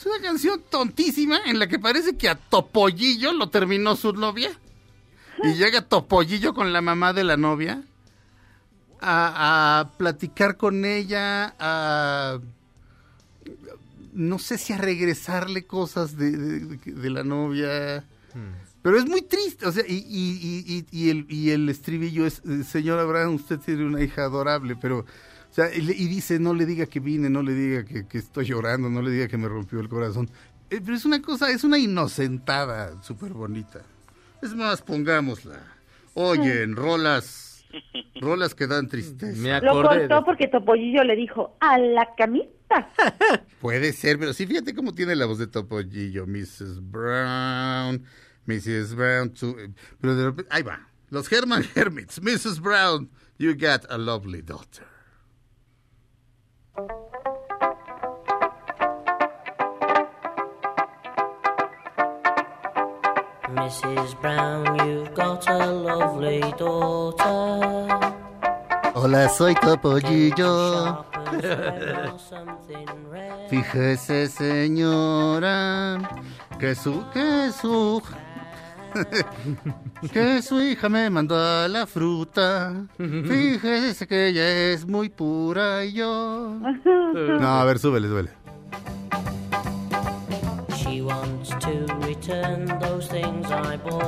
Es una canción tontísima en la que parece que a Topollillo lo terminó su novia. Y llega Topollillo con la mamá de la novia a, a platicar con ella, a no sé si a regresarle cosas de, de- de- de la novia. Pero es muy triste, o sea, y, y, y, y- el, y el estribillo es, eh, señora Brown, usted tiene una hija adorable, pero, sea, y, dice, no le diga que vine, no le diga que, que estoy llorando, no le diga que me rompió el corazón. Eh, pero es una cosa, es una inocentada súper bonita. Es más, pongámosla. Oyen, rolas, rolas que dan tristeza. Me Lo de- porque Topollillo le dijo, a la camita. *laughs* Puede ser, pero sí, fíjate cómo tiene la voz de Topollillo, Mrs. Brown, Mrs. Brown, tu- eh, pero de repente, ahí va, los Herman Hermits, Mrs. Brown, you got a lovely daughter. Hola, soy Topollillo. *laughs* Fíjese, señora, que su, que su, *laughs* que su hija me mandó a la fruta. Fíjese que ella es muy pura y yo. *laughs* No, a ver, súbele, súbele. She wants to return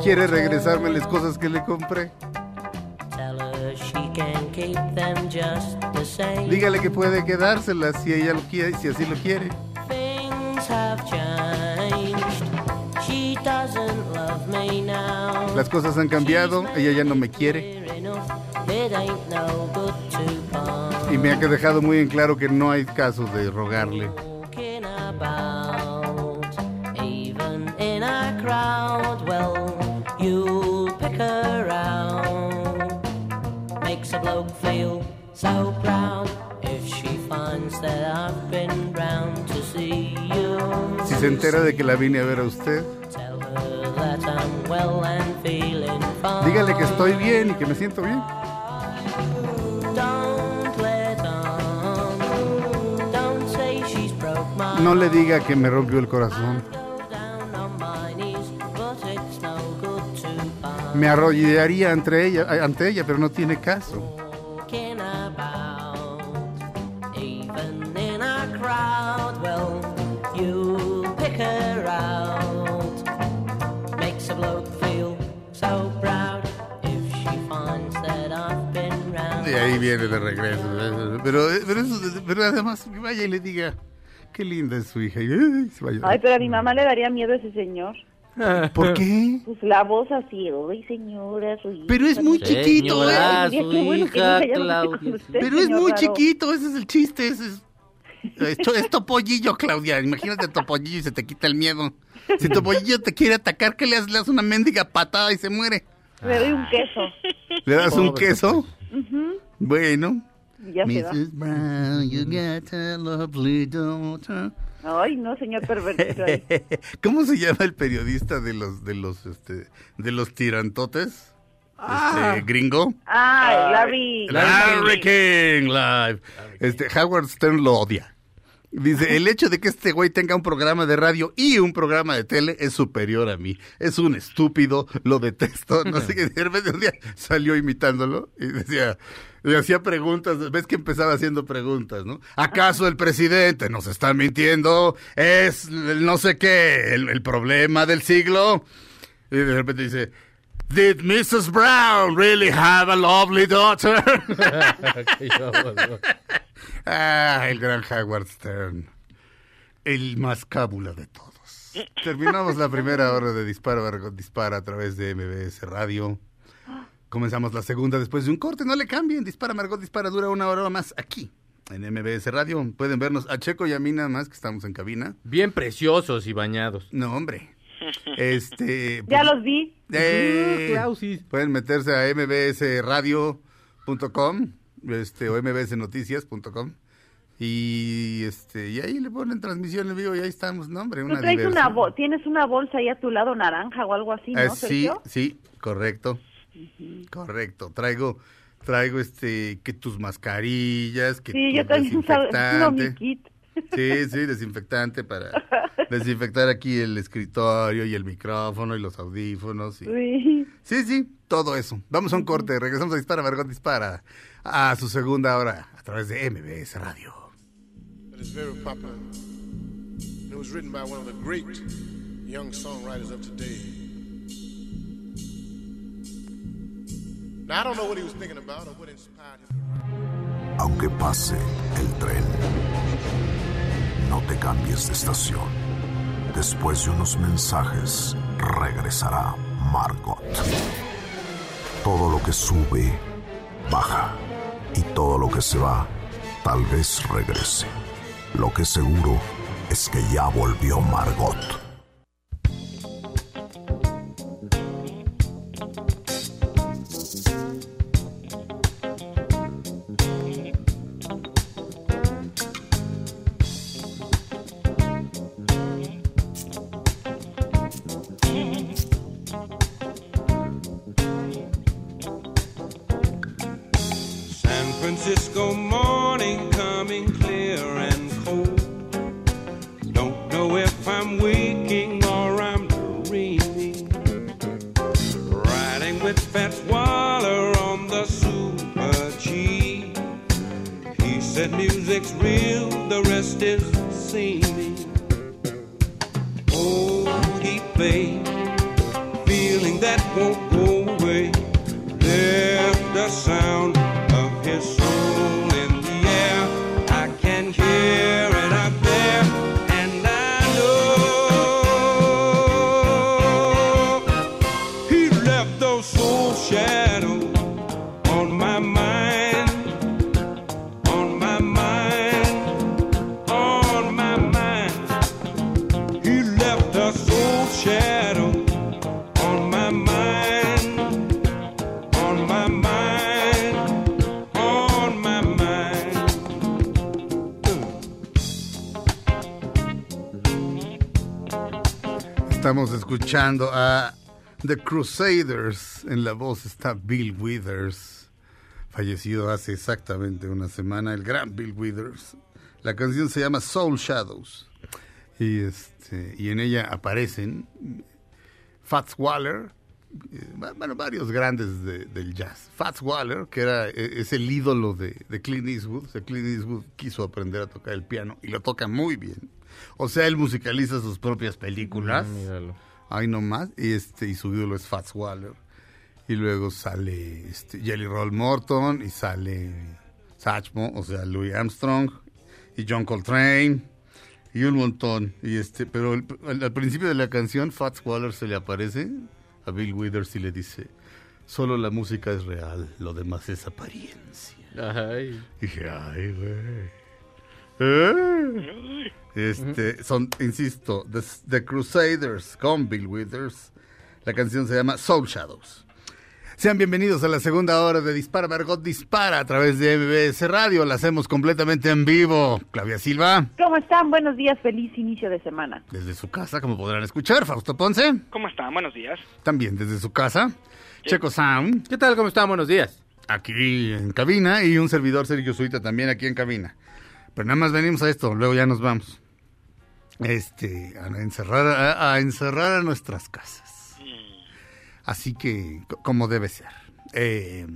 Quiere regresarme las cosas que le compré. Dígale que puede quedárselas si ella lo quiere, si así lo quiere. Las cosas han cambiado, ella ya no me quiere. y me ha dejado muy en claro que no hay caso de rogarle. Well, you'll pick her out. Makes a bloke feel so proud if she finds that I've been round to see you. Si se entera de que la vine a ver a usted, Tell her that I'm well and feeling fine. dígale que estoy bien y que me siento bien. No le diga que me rompió el corazón. Me arrollaría entre ella, ante ella, pero no tiene caso. Walking about, even in a crowd, well, you her out. Makes a bloke feel so proud if she finds that I've been round. Y ahí viene de regreso. ¿eh? Pero, pero, eso- pero además, que vaya y le diga, qué linda es su hija. Y, ay, se va a llorar. Ay, pero a mi mamá le daría miedo ese señor. *laughs* ¿Por qué? Pues la voz así, ay señora, su hija. Pero es muy chiquito, ¿eh? Su qué bueno que hija, nunca ya no Claudia. usted, Pero es muy raro. chiquito, ese es el chiste. Ese es, *laughs* esto es topollillo, Claudia. Imagínate topollillo y se te quita el miedo. Si topollillo te quiere atacar, ¿qué le haces? Le das una mendiga patada y se muere. Le doy un queso. ¿Le das un queso? Bueno. ya se va. Mrs. Brown, you got a lovely daughter. Ay, no, señor pervertido. ahí. *laughs* ¿Cómo se llama el periodista de los de los este de los tirantotes? Este, gringo. Ay, Larry. Larry King Live. Este Howard Stern lo odia. Dice, el hecho de que este güey tenga un programa de radio y un programa de tele es superior a mí. Es un estúpido, lo detesto. No sé qué. De un día salió imitándolo y decía, y hacía preguntas. Ves que empezaba haciendo preguntas, ¿no? ¿Acaso el presidente nos está mintiendo? ¿Es el no sé qué el, el problema del siglo? Y de repente dice, Did Mrs. Brown really have a lovely daughter? *laughs* ah, el gran Howard Stern. El más cábula de todos. Terminamos la primera hora de Dispara, Margot Dispara a través de MBS Radio. Comenzamos la segunda después de un corte. No le cambien. Dispara, Margot Dispara. Dura una hora más aquí en MBS Radio. Pueden vernos a Checo y a mí nada más que estamos en cabina. Bien preciosos y bañados. No, hombre. Este. *laughs* Ya los vi. eh, Uh, pueden meterse a mbsradio.com este, o mbsnoticias.com y este y ahí le ponen transmisión en vivo y ahí estamos, no hombre, ¿Tú una traes una bo- tienes una bolsa ahí a tu lado naranja o algo así, Ah, ¿no, sí, Sergio? sí, correcto. Correcto, traigo traigo este que tus mascarillas, que Sí, yo también mi kit. Sí, sí, desinfectante para *laughs* desinfectar aquí el escritorio y el micrófono y los audífonos y Sí. Sí, sí, todo eso. Vamos a un corte, regresamos a Dispara, Margot Dispara, a su segunda hora a través de MBS Radio. that is very popular. It was written by one of the great young songwriters of today. Now, I don't know what he was thinking about or what inspired him. Aunque pase el tren, no te cambies de estación. Después de unos mensajes, regresará Margot. Todo lo que sube, baja. Y todo lo que se va, tal vez regrese. Lo que seguro es que ya volvió Margot. Escuchando a The Crusaders. En la voz está Bill Withers, fallecido hace exactamente una semana, el gran Bill Withers. La canción se llama Soul Shadows. Y, este, y en ella aparecen Fats Waller, eh, bueno, varios grandes de- del jazz. Fats Waller, que era, eh, es el ídolo de, de Clint Eastwood. Clint Eastwood quiso aprender a tocar el piano y lo toca muy bien. O sea, él musicaliza sus propias películas. Ahí nomás. Y, este, y su ídolo es Fats Waller. Y luego sale este, Jelly Roll Morton y sale Satchmo, o sea, Louis Armstrong y John Coltrane y un montón. Y este, pero el- al, al principio de la canción, Fats Waller se le aparece a Bill Withers y le dice: Solo la música es real, lo demás es apariencia. Ay. Dije, ay, güey. ¿Eh? Este, son, insisto, The, The Crusaders con Bill Withers. La canción se llama Soul Shadows. Sean bienvenidos a la segunda hora de Dispara Margot Dispara a través de MBS Radio. La hacemos completamente en vivo. Claudia Silva, ¿Cómo están? Buenos días, feliz inicio de semana. desde su casa, como podrán escuchar. Fausto Ponce, ¿Cómo están? Buenos días. también desde su casa. Checo Sound, ¿Qué tal? ¿Cómo están? Buenos días. aquí en cabina. Y un servidor, Sergio Suita, también aquí en cabina. Pero nada más venimos a esto, luego ya nos vamos. Este, a encerrar a, a encerrar a nuestras casas. Así que, co- como debe ser. Eh,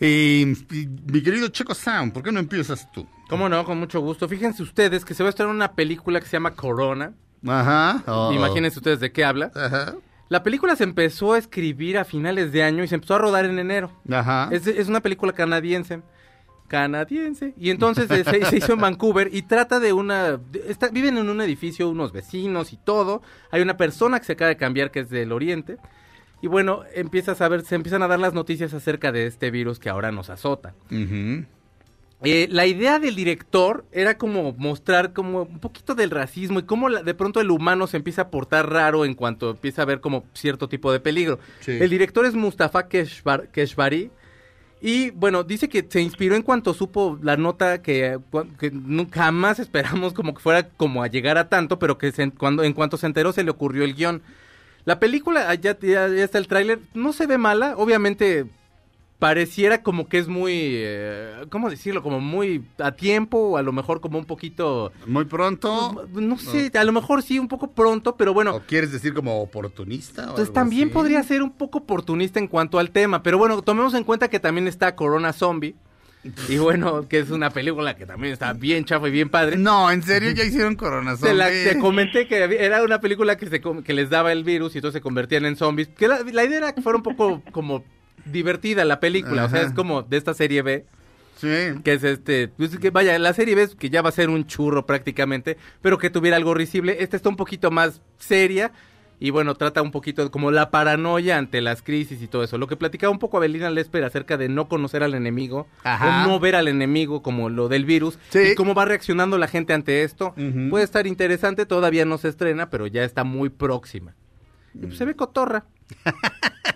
y- y mi querido Checo Sound, ¿por qué no empiezas tú? ¿Cómo no? Con mucho gusto. Fíjense ustedes que se va a estrenar una película que se llama Corona. Ajá. oh. Imagínense ustedes de qué habla. Ajá. La película se empezó a escribir a finales de año y se empezó a rodar en enero. Ajá. Es, es una película canadiense. Canadiense. Y entonces eh, se, se hizo en Vancouver y trata de una... está- viven en un edificio unos vecinos y todo. Hay una persona que se acaba de cambiar que es del oriente. Y bueno, empiezas a ver, se empiezan a dar las noticias acerca de este virus que ahora nos azota. Eh, la idea del director era como mostrar como un poquito del racismo y cómo la- de pronto el humano se empieza a portar raro en cuanto empieza a ver como cierto tipo de peligro. Sí. El director es Mustafa Keshvar- Keshvari y bueno, dice que se inspiró en cuanto supo la nota que, que nunca jamás esperamos como que fuera como a llegar a tanto, pero que se- cuando, en cuanto se enteró se le ocurrió el guion. La película, ah, ya, ya- ya está el tráiler, no se ve mala, obviamente pareciera como que es muy, eh, ¿cómo decirlo? Como muy a tiempo o a lo mejor como un poquito... Muy pronto. No sé, a lo mejor sí, un poco pronto, pero bueno. ¿O quieres decir como oportunista? o Entonces algo también así? podría ser un poco oportunista en cuanto al tema, pero bueno, tomemos en cuenta que también está Corona Zombie. Y bueno, que es una película que también está bien chafa y bien padre. No, en serio, ya hicieron Corona Te, la- Zombie? te comenté que era una película que, se, que les daba el virus y entonces se convertían en zombies. Que la, la idea era que fuera un poco como divertida la película, o sea, es como de esta serie B. Sí. Que es este, pues que vaya, la serie B es que ya va a ser un churro prácticamente, pero que tuviera algo risible. Esta está un poquito más seria y bueno, trata un poquito como la paranoia ante las crisis y todo eso. Lo que platicaba un poco Abelina Lesper acerca de no conocer al enemigo Ajá. o no ver al enemigo como lo del virus Sí. y cómo va reaccionando la gente ante esto. Puede estar interesante, todavía no se estrena, pero ya está muy próxima. Y pues se ve cotorra. *laughs*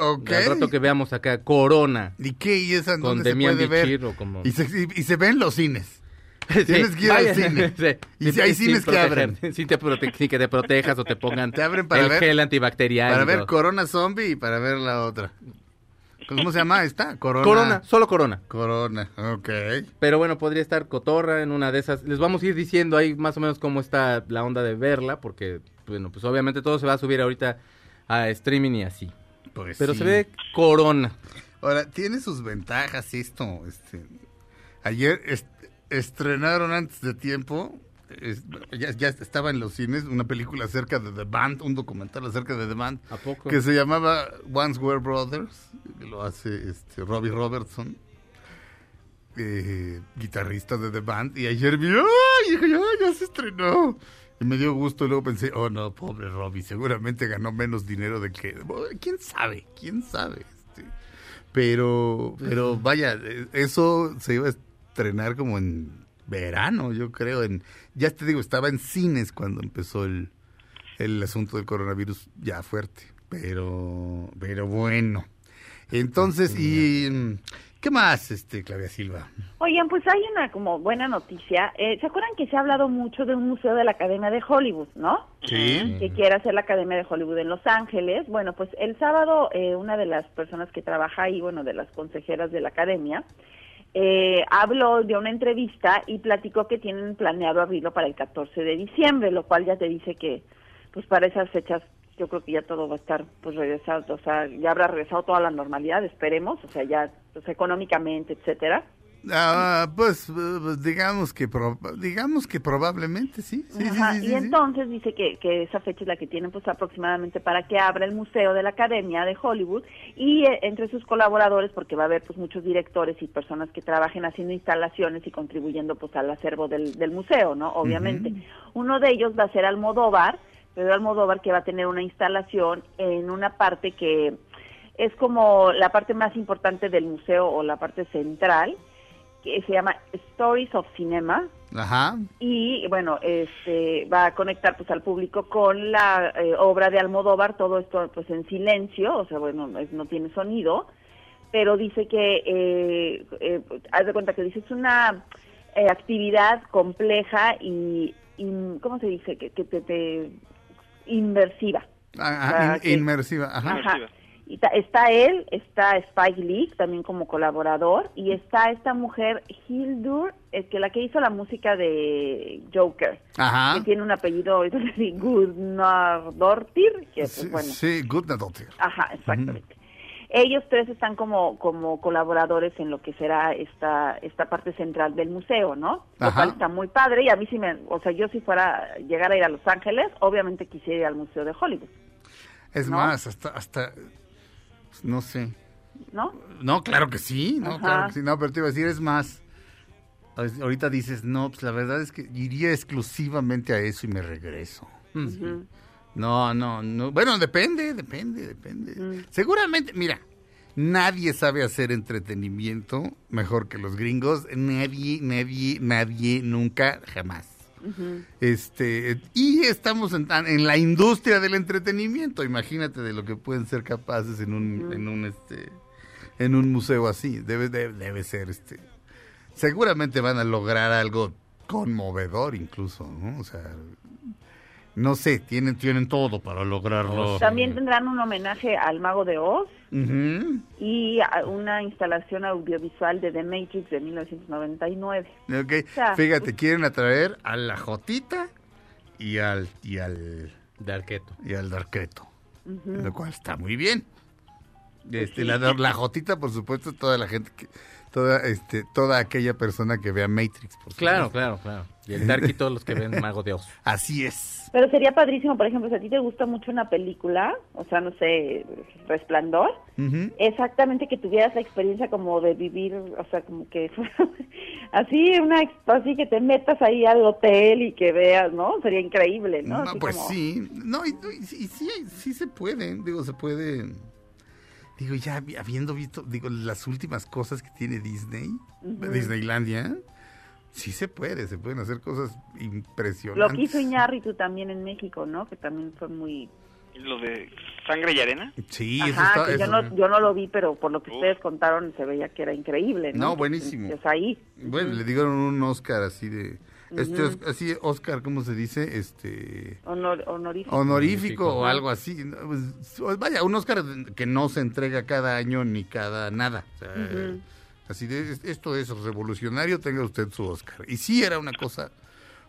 Ok. Al rato que veamos acá Corona. ¿Y qué? ¿Y esa Con se puede ver? Como- Y se, y, y se ve en los cines. *laughs* Sí, Tienes que ir al vaya, cine. *laughs* sí. Y si hay cines que abren. Sin, te prote- sin que te protejas o te pongan *laughs* Te abren para el ver- gel antibacterial. Para ver. Corona Zombie y para ver la otra. ¿Cómo se llama esta? Corona. Corona, solo Corona. Corona, ok. Pero bueno, podría estar Cotorra en una de esas. Les vamos a ir diciendo ahí más o menos cómo está la onda de verla, porque, bueno, pues obviamente todo se va a subir ahorita a streaming y así. Pues Pero sí. se ve Corona. Ahora, tiene sus ventajas esto. Este, ayer est- estrenaron antes de tiempo, es- ya, ya estaba en los cines, una película acerca de The Band, un documental acerca de The Band, ¿A poco? que se llamaba Once Were Brothers, que lo hace este, Robbie Robertson, eh, guitarrista de The Band, y ayer vi, "Ay, ya se estrenó! Y me dio gusto, y luego pensé, oh no, pobre Robbie, seguramente ganó menos dinero de que... ¿Quién sabe? ¿Quién sabe? Este, pero, pero vaya, eh, eso se iba a estrenar como en verano, yo creo. En, ya te digo, estaba en cines cuando empezó el, el asunto del coronavirus ya fuerte. Pero, pero bueno. Entonces, y ¿qué más, este, Claudia Silva? Oigan, pues hay una como buena noticia. Eh, ¿Se acuerdan que se ha hablado mucho de un museo de la Academia de Hollywood, no? Sí. que quiere hacer la Academia de Hollywood en Los Ángeles. Bueno, pues el sábado eh, una de las personas que trabaja ahí, bueno, de las consejeras de la Academia, eh, habló de una entrevista y platicó que tienen planeado abrirlo para el 14 de diciembre, lo cual ya te dice que, pues para esas fechas yo creo que ya todo va a estar pues regresado, o sea, ya habrá regresado toda la normalidad, esperemos, o sea, ya pues, económicamente, etcétera. Ah, pues, digamos que digamos que probablemente sí. sí, sí, Ajá, sí, sí, y entonces dice que, que esa fecha es la que tienen pues aproximadamente para que abra el museo de la Academia de Hollywood y eh, entre sus colaboradores porque va a haber pues muchos directores y personas que trabajen haciendo instalaciones y contribuyendo pues al acervo del, del museo, ¿no? Obviamente. Uno de ellos va a ser Almodóvar, Pedro Almodóvar que va a tener una instalación en una parte que es como la parte más importante del museo o la parte central que se llama Stories of Cinema, Ajá. y bueno este va a conectar pues al público con la eh, obra de Almodóvar todo esto pues en silencio o sea bueno no tiene sonido pero dice que eh, eh, haz de cuenta que dice es una eh, actividad compleja y, y- cómo se dice que, que te, te- inversiva Ajá, Ah, in- que- inmersiva. Ajá. Ajá. Y ta- está él, está Spike Lee también como colaborador y está esta mujer Hildur, eh, que la que hizo la música de Joker, Ajá. que tiene un apellido *laughs* Gudnadottir, que pues, bueno, sí, good Nadottir. ajá, exactamente. Ellos tres están como como colaboradores en lo que será esta esta parte central del museo, ¿no? Lo cual está muy padre y a mí sí me, o sea, yo si fuera llegar a ir a Los Ángeles, obviamente quisiera ir al Museo de Hollywood, Es ¿No? más, hasta, hasta, no sé. ¿no? No, claro que sí, no, Ajá. claro que sí. No, pero te iba a decir, es más. ahor- Ahorita dices, no, pues la verdad es que iría exclusivamente a eso y me regreso. Ujú. No, no, no. Bueno, depende, depende, depende. Mm. Seguramente, mira, nadie sabe hacer entretenimiento mejor que los gringos. Nadie, nadie, nadie, nunca, jamás. Este, y estamos en la industria del entretenimiento. Imagínate de lo que pueden ser capaces en un, en un, este, en un museo así. Debe, debe, debe ser, este. Seguramente van a lograr algo conmovedor, incluso, ¿no? O sea, no sé, tienen, tienen todo para lograrlo. También tendrán un homenaje al Mago de Oz Ujú. y a- una instalación audiovisual de The Matrix de 1999. Ok, sea, Fíjate, quieren atraer a la Jotita y al y al Darketo. y al Darketo, Ujú. lo cual está muy bien. Este, la, la Jotita, por supuesto, toda la gente que toda este toda aquella persona que vea Matrix, por Claro, claro, claro. Y el Darky todos los que ven *laughs* Mago de Oz. Así es. Pero sería padrísimo, por ejemplo, si a ti te gusta mucho una película, o sea, no sé, Resplandor, exactamente que tuvieras la experiencia como de vivir, o sea, como que *laughs* así, una así que te metas ahí al hotel y que veas, ¿no? Sería increíble, ¿no? No, pues como- sí, no, y, y sí, y sí, sí se puede, digo, se puede, digo, ya habiendo visto, digo, las últimas cosas que tiene Disney. Disneylandia, sí se puede, se pueden hacer cosas Lo impresionantes. que hizo Iñárritu también en México, ¿no? Que también fue muy... Lo de sangre y arena. Sí, eso Ajá, está, que yo eso- no, yo no lo vi, pero por lo que ustedes contaron se veía que era increíble, ¿no? No, buenísimo. es ahí. Bueno, le dieron un Oscar así de, este, así, Oscar, ¿cómo se dice? Este... Honor, honorífico. Honorífico o algo así. Pues, vaya, un Oscar que no se entrega cada año ni cada nada. O sea, Ujú. Así de, "Es- esto es revolucionario, tenga usted su Oscar. Y sí era una cosa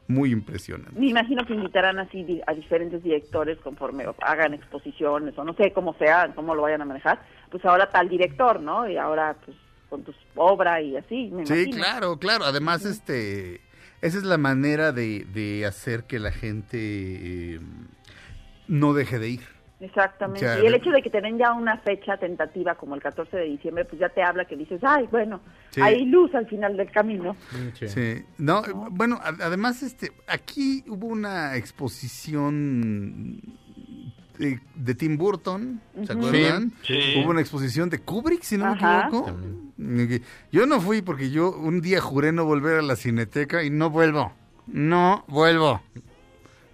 muy impresionante. Me imagino que invitarán así a diferentes directores conforme hagan exposiciones o no sé cómo sea, cómo lo vayan a manejar. Pues ahora tal director, ¿no? Y ahora pues con tu obra y así, me Sí, imagino. claro, claro. Además, este, esa es la manera de, de hacer que la gente eh, no deje de ir. Exactamente. Ya, y el hecho de que te den ya una fecha tentativa como el 14 de diciembre, pues ya te habla que dices, ay, bueno, Sí. hay luz al final del camino. Sí. No, bueno, además, este, aquí hubo una exposición de, de Tim Burton, ¿se Ujú. acuerdan? Sí. Hubo una exposición de Kubrick, si no Ajá. me equivoco. Yo no fui porque yo un día juré no volver a la cineteca y no vuelvo. No vuelvo.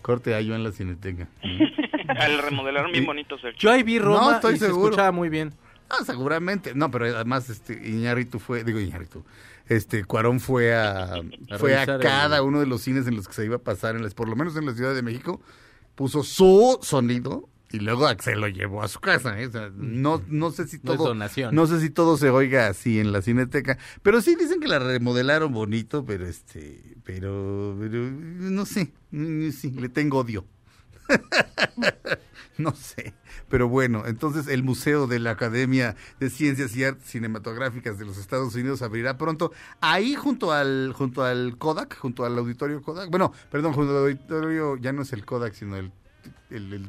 Corte a yo en la cineteca. *laughs* Al remodelaron bien bonito, Sergio. Yo ahí vi Roma No, estoy y se seguro. escuchaba muy bien. Ah, seguramente. No, pero además, este, Iñárritu fue, digo Iñárritu, este, Cuarón fue a, fue a cada el- uno de los cines en los que se iba a pasar, en las, por lo menos en la Ciudad de México, puso su sonido y luego se lo llevó a su casa. ¿eh? O sea, no, no sé si No todo, donación. no sé si todo se oiga así en la cineteca, pero sí dicen que la remodelaron bonito, pero este, pero, pero no sé, sí, le tengo odio. *laughs* No sé, pero bueno, entonces el Museo de la Academia de Ciencias y Artes Cinematográficas de los Estados Unidos abrirá pronto, ahí junto al junto al Kodak, junto al auditorio Kodak. Bueno, perdón, junto al auditorio ya no es el Kodak, sino el el, el-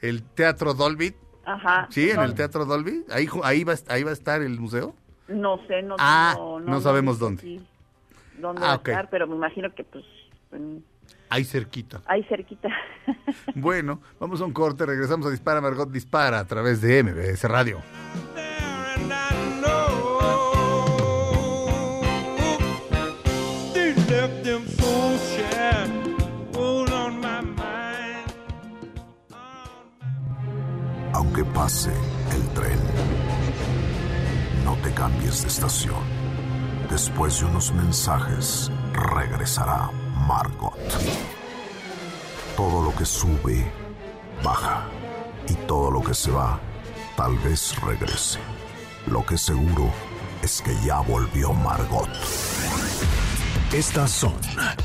el Teatro Dolby. Ajá. Sí, en el Teatro Dolby. Ahí ahí va ahí va a estar el museo. No sé, no Ah, no, no sabemos dónde. sí, dónde Ah, va a ok. estar, pero me imagino que pues en- Ahí cerquita. ahí cerquita. *laughs* Bueno, vamos a un corte, regresamos a Dispara Margot Dispara a través de MBS Radio. They left them so shy. Hold on my mind. Aunque pase el tren, no te cambies de estación. Después de unos mensajes, regresará Margot. Todo lo que sube, baja. Y todo lo que se va, tal vez regrese. Lo que seguro es que ya volvió Margot. Estas son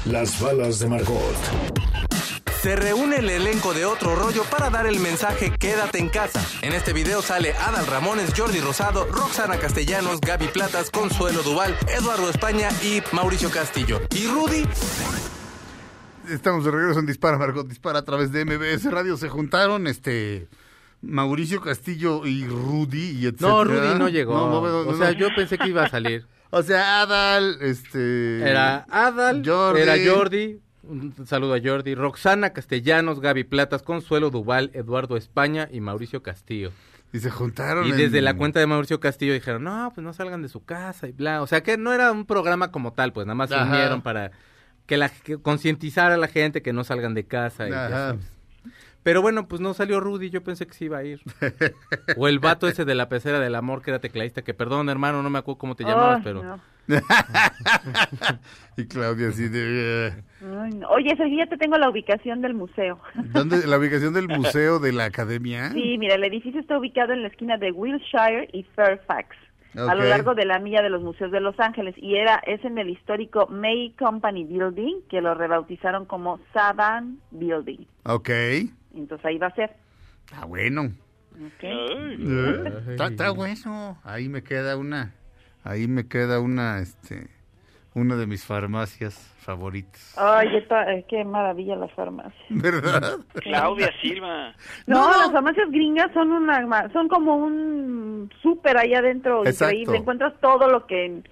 las balas de Margot. Se reúne el elenco de Otro Rollo para dar el mensaje Quédate en casa. En este video sale Adal Ramones, Jordi Rosado, Roxana Castellanos, Gaby Platas, Consuelo Duval, Eduardo España y Mauricio Castillo. ¿Y Rudy? Estamos de regreso en Dispara Margot Dispara a través de MBS Radio. Se juntaron este Mauricio Castillo y Rudy y etcétera. No, Rudy no llegó. No, no, no, o no. sea, yo pensé que iba a salir. *laughs* O sea, Adal, este... Era Adal, Jordi. era Jordi, un saludo a Jordi, Roxana Castellanos, Gaby Platas, Consuelo Duval, Eduardo España y Mauricio Castillo. Y se juntaron Y en- desde la cuenta de Mauricio Castillo dijeron, no, pues no salgan de su casa y bla. O sea que no era un programa como tal, pues nada más se Ajá. unieron para que la que concientizar a la gente que no salgan de casa. y Ajá. Pero bueno, pues no salió Rudy, yo pensé que sí iba a ir. o el vato ese de la pecera del amor que era tecladista, que perdón hermano, no me acuerdo cómo te llamabas, pero... no. *laughs* y Claudia así de... eh, Ay, no. Oye, Sergio, ya te tengo la ubicación del museo. ¿Dónde? ¿La *laughs* ubicación del museo de la academia? Sí, mira, el edificio está ubicado en la esquina de Wilshire y Fairfax, a lo largo de la milla de los museos de Los Ángeles, y era es en el histórico May Company Building, que lo rebautizaron como Saban Building. Ok. Entonces ahí va a ser. Ah, bueno. ¿ok? Eh, Está, está bueno. Ahí me queda una. Ahí me queda una, este, una de mis farmacias favoritas. Ay, esta- eh, qué maravilla las farmacias. *laughs* ¿Verdad? Claudia Silva. No, las farmacias gringas son una son como un súper ahí adentro Exacto. increíble. Encuentras todo lo que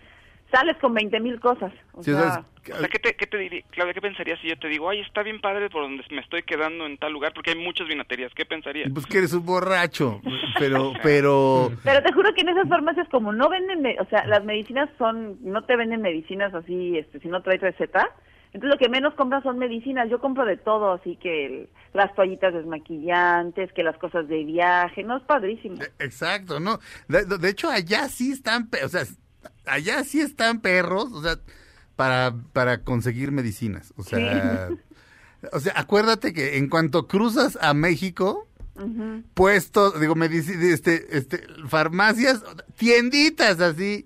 sales con 20 mil cosas. O Sí, sea, O sea, ¿qué te, qué te diría, Claudia, qué pensarías si yo te digo, ay, está bien padre por donde me estoy quedando en tal lugar porque hay muchas vinaterías? ¿Qué pensarías? Pues que eres un borracho. *laughs* Pero, pero. Pero te juro que en esas farmacias como no venden, o sea, las medicinas son, no te venden medicinas así, este, si no traes receta. Entonces lo que menos compras son medicinas. Yo compro de todo, así que el- las toallitas desmaquillantes, que las cosas de viaje, no es padrísimo. Exacto, ¿no? De, de hecho, allá sí están, o sea, allá sí están perros, o sea, para, para conseguir medicinas. O sea, o sea, acuérdate que en cuanto cruzas a México, Ujú. puestos, digo, este, este, farmacias, tienditas así,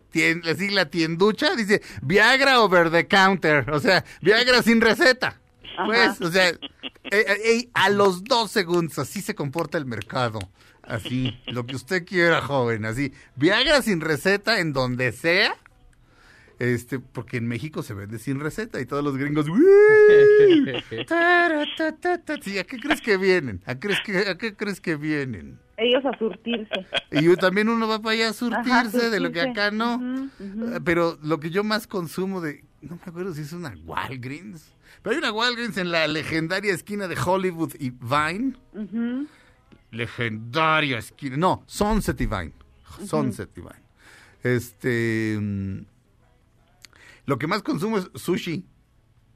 así la tienducha, dice Viagra over the counter, o sea, Viagra sin receta. Pues, o sea, eh, eh, a los dos segundos, así se comporta el mercado. Así, lo que usted quiera, joven, así. Viagra sin receta en donde sea. Este, porque en México se vende sin receta y todos los gringos. *laughs* Sí, ¿a qué crees que vienen? ¿A, crees que, ¿A qué crees que vienen? Ellos a surtirse. Y yo- también uno va para allá a surtirse, Ajá, de lo que surtirse. acá no. Ujú, ujú. Eh, Pero lo que yo más consumo de. No me acuerdo si es una Walgreens. Pero hay una Walgreens en la legendaria esquina de Hollywood y Vine. Ujú. Legendaria esquina. No, Sunset y Vine. Sunset y Vine. Este. mm, Lo que más consumo es sushi.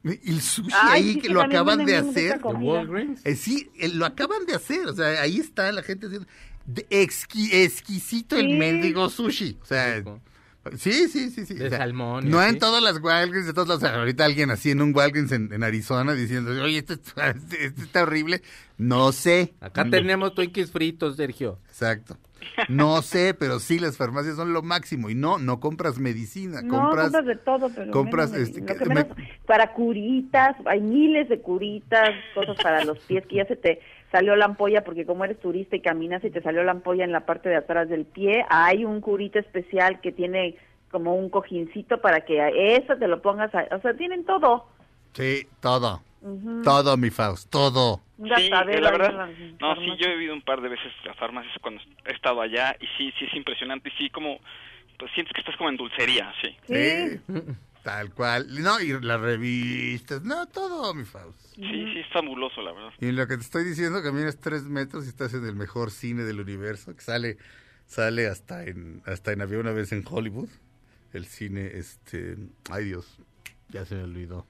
Y el sushi Ay, ahí sí, que lo acaban de hacer. Eh, sí, eh, lo acaban de hacer. O sea, ahí está la gente haciendo. de exqui- exquisito el mendigo sushi. O sea. Sí, sí, sí, sí. De O sea, salmón No en todas las Walgreens, de todas las. Ahorita alguien así en un Walgreens en, en Arizona diciendo, oye, este, *laughs* este- este está horrible. No sé. Acá tenemos Twinkies fritos, Sergio. Exacto. No sé, pero sí las farmacias son lo máximo. Y no, no compras medicina, No, compras... compras de todo, pero compras, menos este, que- para curitas, hay miles de curitas, cosas para los pies, que ya se te salió la ampolla, porque como eres turista y caminas y te salió la ampolla en la parte de atrás del pie, hay un curita especial que tiene como un cojincito para que eso te lo pongas, a- o sea, tienen todo. Sí, todo. Todo, mi Faust, todo. Sí, la verdad, no, sí, yo he ido un par de veces a farmacias cuando he estado allá y sí, sí es impresionante y sí como, pues sientes que estás como en dulcería, sí. Sí. *laughs* Tal cual. No, y las revistas, no, todo, mi Faust. Sí, sí, es fabuloso, la verdad. Y lo que te estoy diciendo, caminas tres metros y estás en el mejor cine del universo, que sale, sale hasta en, hasta en había una vez en Hollywood, el cine, este, ay Dios, ya se me olvidó.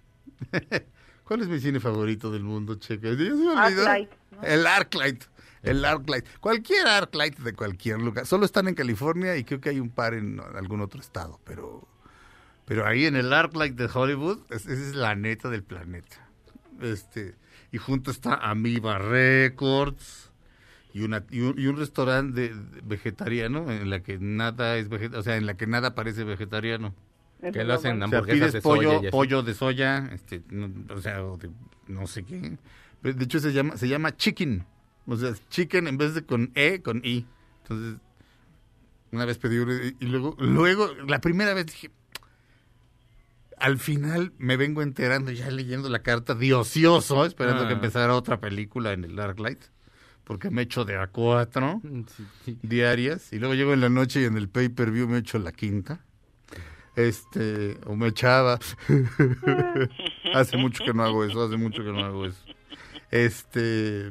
*laughs* ¿Cuál es mi cine favorito del mundo, checa? Ya se me olvidó. Arclight, ¿no? El Arclight. El Arclight. Cualquier Arclight de cualquier lugar. Solo están en California y creo que hay un par en algún otro estado, pero pero ahí en el Arclight de Hollywood, es- esa es la neta del planeta. Este, y junto está Amoeba Records y una y un, y un restaurante de- de vegetariano en la que nada es vegetariano, o sea, en la que nada parece vegetariano. Que lo hacen. O sea, hamburguesas pides de pollo, soya pollo de soya, este, no- o sea, de no sé qué. Pero de hecho se llama se llama chicken. O sea, chicken en vez de con e, con i. Entonces, una vez pedí y luego luego la primera vez dije al final me vengo enterando ya leyendo la carta de ocioso, esperando Ah. que empezara otra película en el Darklight, porque me echo de a cuatro *laughs* Sí, sí. diarias y luego llego en la noche y en el pay-per-view me echo la quinta. Este, o me echaba. *laughs* hace mucho que no hago eso, hace mucho que no hago eso. Este,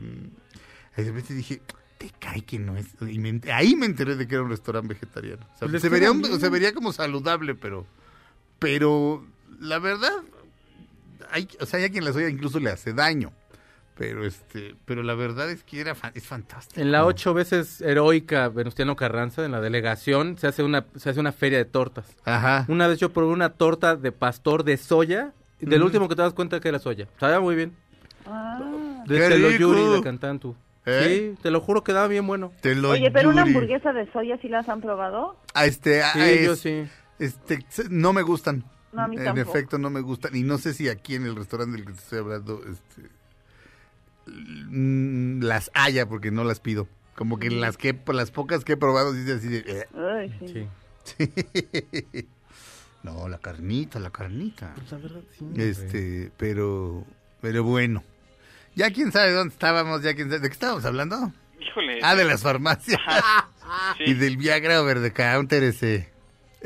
y de repente dije, te cae que no es. y me ahí me enteré de que era un restaurante vegetariano. O sea, les se, vería un- se vería como saludable, pero, pero la verdad, hay, o sea, hay a quien la soya incluso le hace daño. Pero este, pero la verdad es que era fa- es fantástico. En la ocho veces heroica Venustiano Carranza, en la delegación, se hace una, se hace una feria de tortas. Ajá. Una vez yo probé una torta de pastor de soya, y del último que te das cuenta que era soya. Sabía muy bien. Ah. De ¡Qué Te lo rico! Yuri de Cantantu. ¿Eh? Sí, te lo juro que daba bien bueno. Te lo Oye, pero una hamburguesa de soya, ¿sí las han probado? Ah, este, ah, Sí, es- yo sí. este, no me gustan. No, a mí en tampoco. efecto, no me gustan. Y no sé si aquí en el restaurante del que te estoy hablando, este, mm, las haya porque no las pido. Como que las que las pocas que he probado dice así de eh. Ay, sí. Sí. *laughs* no la carnita la carnita Pues la verdad, sí. este pero pero bueno ya quién sabe dónde estábamos ya quién sabe de qué estábamos hablando Híjole. ah de las farmacias *laughs* sí. y del Viagra over the counter ese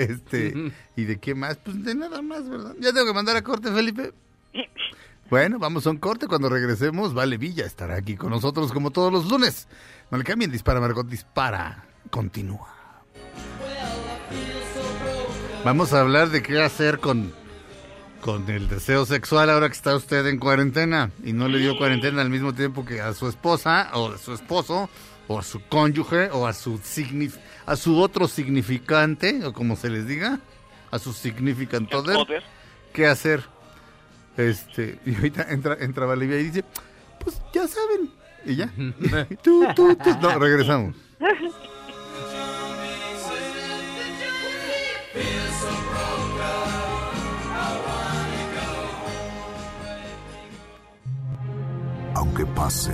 este y de qué más pues de nada más verdad ya tengo que mandar a corte Felipe bueno, vamos a un corte. Cuando regresemos, Vale Villa estará aquí con nosotros como todos los lunes. No le cambien, dispara, Margot, dispara. Continúa. Vamos a hablar de qué hacer con, con el deseo sexual ahora que está usted en cuarentena y no le dio cuarentena al mismo tiempo que a su esposa o a su esposo o a su cónyuge o a su signif a su otro significante o como se les diga, a su significant other. Other. ¿Qué hacer? Este, *laughs* y ahorita entra, entra Valivia y dice, pues ya saben. Y ya. *laughs* tú, tú, tú. No, regresamos. *laughs* Aunque pase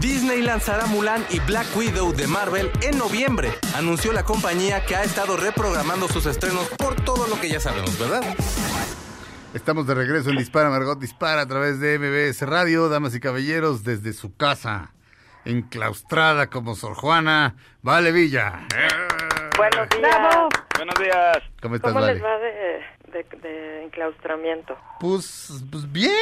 Disney lanzará Mulan y Black Widow de Marvel en noviembre. Anunció la compañía que ha estado reprogramando sus estrenos por todo lo que ya sabemos, ¿verdad? Estamos de regreso en Dispara, Margot Dispara a través de MBS Radio, damas y caballeros, desde su casa, enclaustrada como Sor Juana, Vale Villa. Buenos días. ¡Bravo! Buenos días. ¿Cómo estás, ¿Cómo Vale? les va de, de, de enclaustramiento? Pues, pues bien,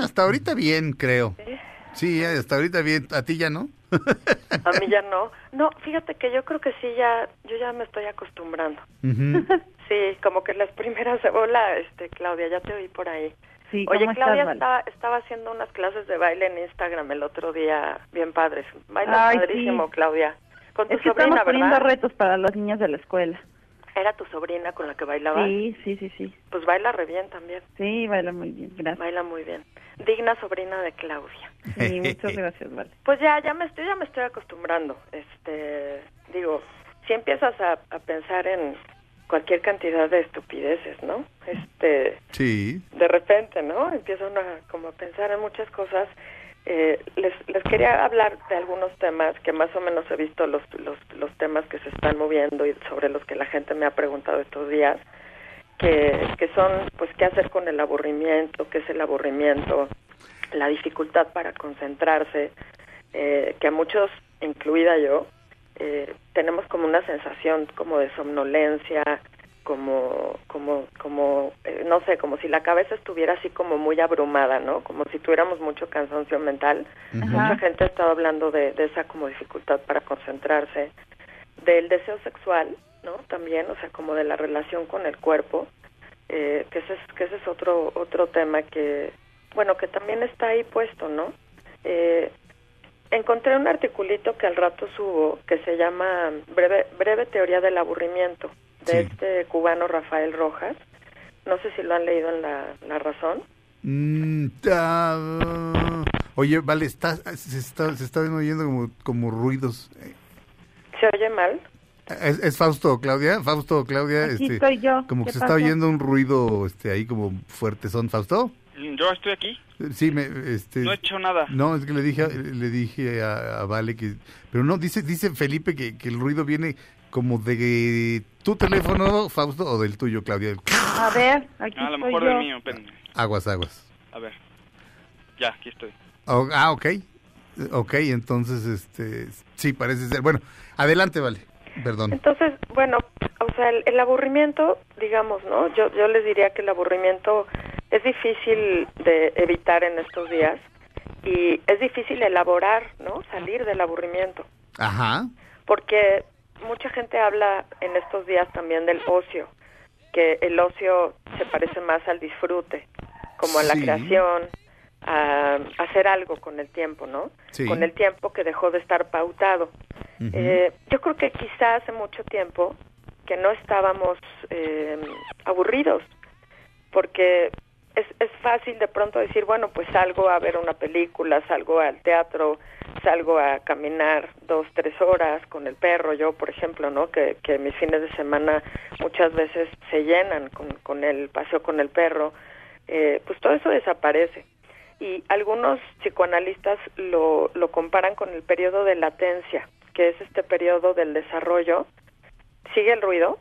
hasta ahorita bien, creo. ¿Sí? Sí, hasta ahorita bien. ¿A ti ya no? A mí ya no. No, fíjate que yo creo que sí, ya, yo ya me estoy acostumbrando. *laughs* Sí, como que las primeras... *laughs* Hola, este, Claudia, ya te oí por ahí. Sí, Oye, ¿cómo Claudia Vale? estaba, estaba haciendo unas clases de baile en Instagram el otro día, bien padres. Baila Ay, padrísimo, sí. Claudia. Con tu Es que sobrina, estamos poniendo retos para los niños de la escuela. ¿Era tu sobrina con la que bailaba? Sí, sí, sí, sí. Pues baila re bien también. Sí, baila muy bien, gracias. Baila muy bien. Digna sobrina de Claudia. Sí, muchas gracias, Vale. *laughs* Pues ya, ya me estoy, ya me estoy acostumbrando. Este, digo, si empiezas a, a pensar en cualquier cantidad de estupideces, ¿no? Este, Sí. de repente, ¿no? Empieza uno a, como a pensar en muchas cosas. Eh, les, quería hablar de algunos temas que más o menos he visto los, los, los temas que se están moviendo y sobre los que la gente me ha preguntado estos días, que, que son, pues, qué hacer con el aburrimiento, qué es el aburrimiento, la dificultad para concentrarse, eh, que a muchos, incluida yo, eh, tenemos como una sensación como de somnolencia, como, como, como, eh, no sé, como si la cabeza estuviera así como muy abrumada, ¿no? Como si tuviéramos mucho cansancio mental. Ajá. Mucha gente ha estado hablando de, de esa como dificultad para concentrarse, del deseo sexual, ¿no? También, o sea, como de la relación con el cuerpo, eh, que ese es, que ese es otro, otro tema que, bueno, que también está ahí puesto, ¿no? Eh, encontré un articulito que al rato subo que se llama Breve, breve Teoría del Aburrimiento de este cubano Rafael Rojas. No sé si lo han leído en La, la Razón. Mm, ah, oye, vale, está, se, está, se están oyendo como, como ruidos. ¿Se oye mal? ¿Es, es Fausto, Claudia? Fausto, Claudia. Aquí este, estoy yo. Como ¿Qué que se está oyendo un ruido este, ahí como fuerte. ¿Son Fausto? Yo estoy aquí. Sí, me, este, No he hecho nada. No, es que le dije, a- le dije a, a Vale que, pero no, dice, dice Felipe que, que el ruido viene como de tu teléfono, Fausto, o del tuyo, Claudia. A ver, aquí A lo estoy mejor yo. del mío, espérenme. Aguas, aguas. A ver. Ya, aquí estoy. Oh, ah, ok. Ok, entonces, este, sí, parece ser. Bueno, adelante, Vale. Perdón. Entonces, bueno, o sea, el, el aburrimiento, digamos, ¿no? Yo, yo les diría que el aburrimiento es difícil de evitar en estos días y es difícil elaborar, ¿no? Salir del aburrimiento. Ajá. porque mucha gente habla en estos días también del ocio, que el ocio se parece más al disfrute, como a la Sí. creación, a hacer algo con el tiempo, ¿no? Sí. Con el tiempo que dejó de estar pautado. Eh, yo creo que quizá hace mucho tiempo que no estábamos eh, aburridos, porque es, es fácil de pronto decir, bueno, pues salgo a ver una película, salgo al teatro, salgo a caminar dos, tres horas con el perro, yo por ejemplo, ¿no? Que, que mis fines de semana muchas veces se llenan con, con el paseo con el perro, eh, pues todo eso desaparece. Y algunos psicoanalistas lo, lo comparan con el periodo de latencia, que es este periodo del desarrollo. ¿Sigue el ruido?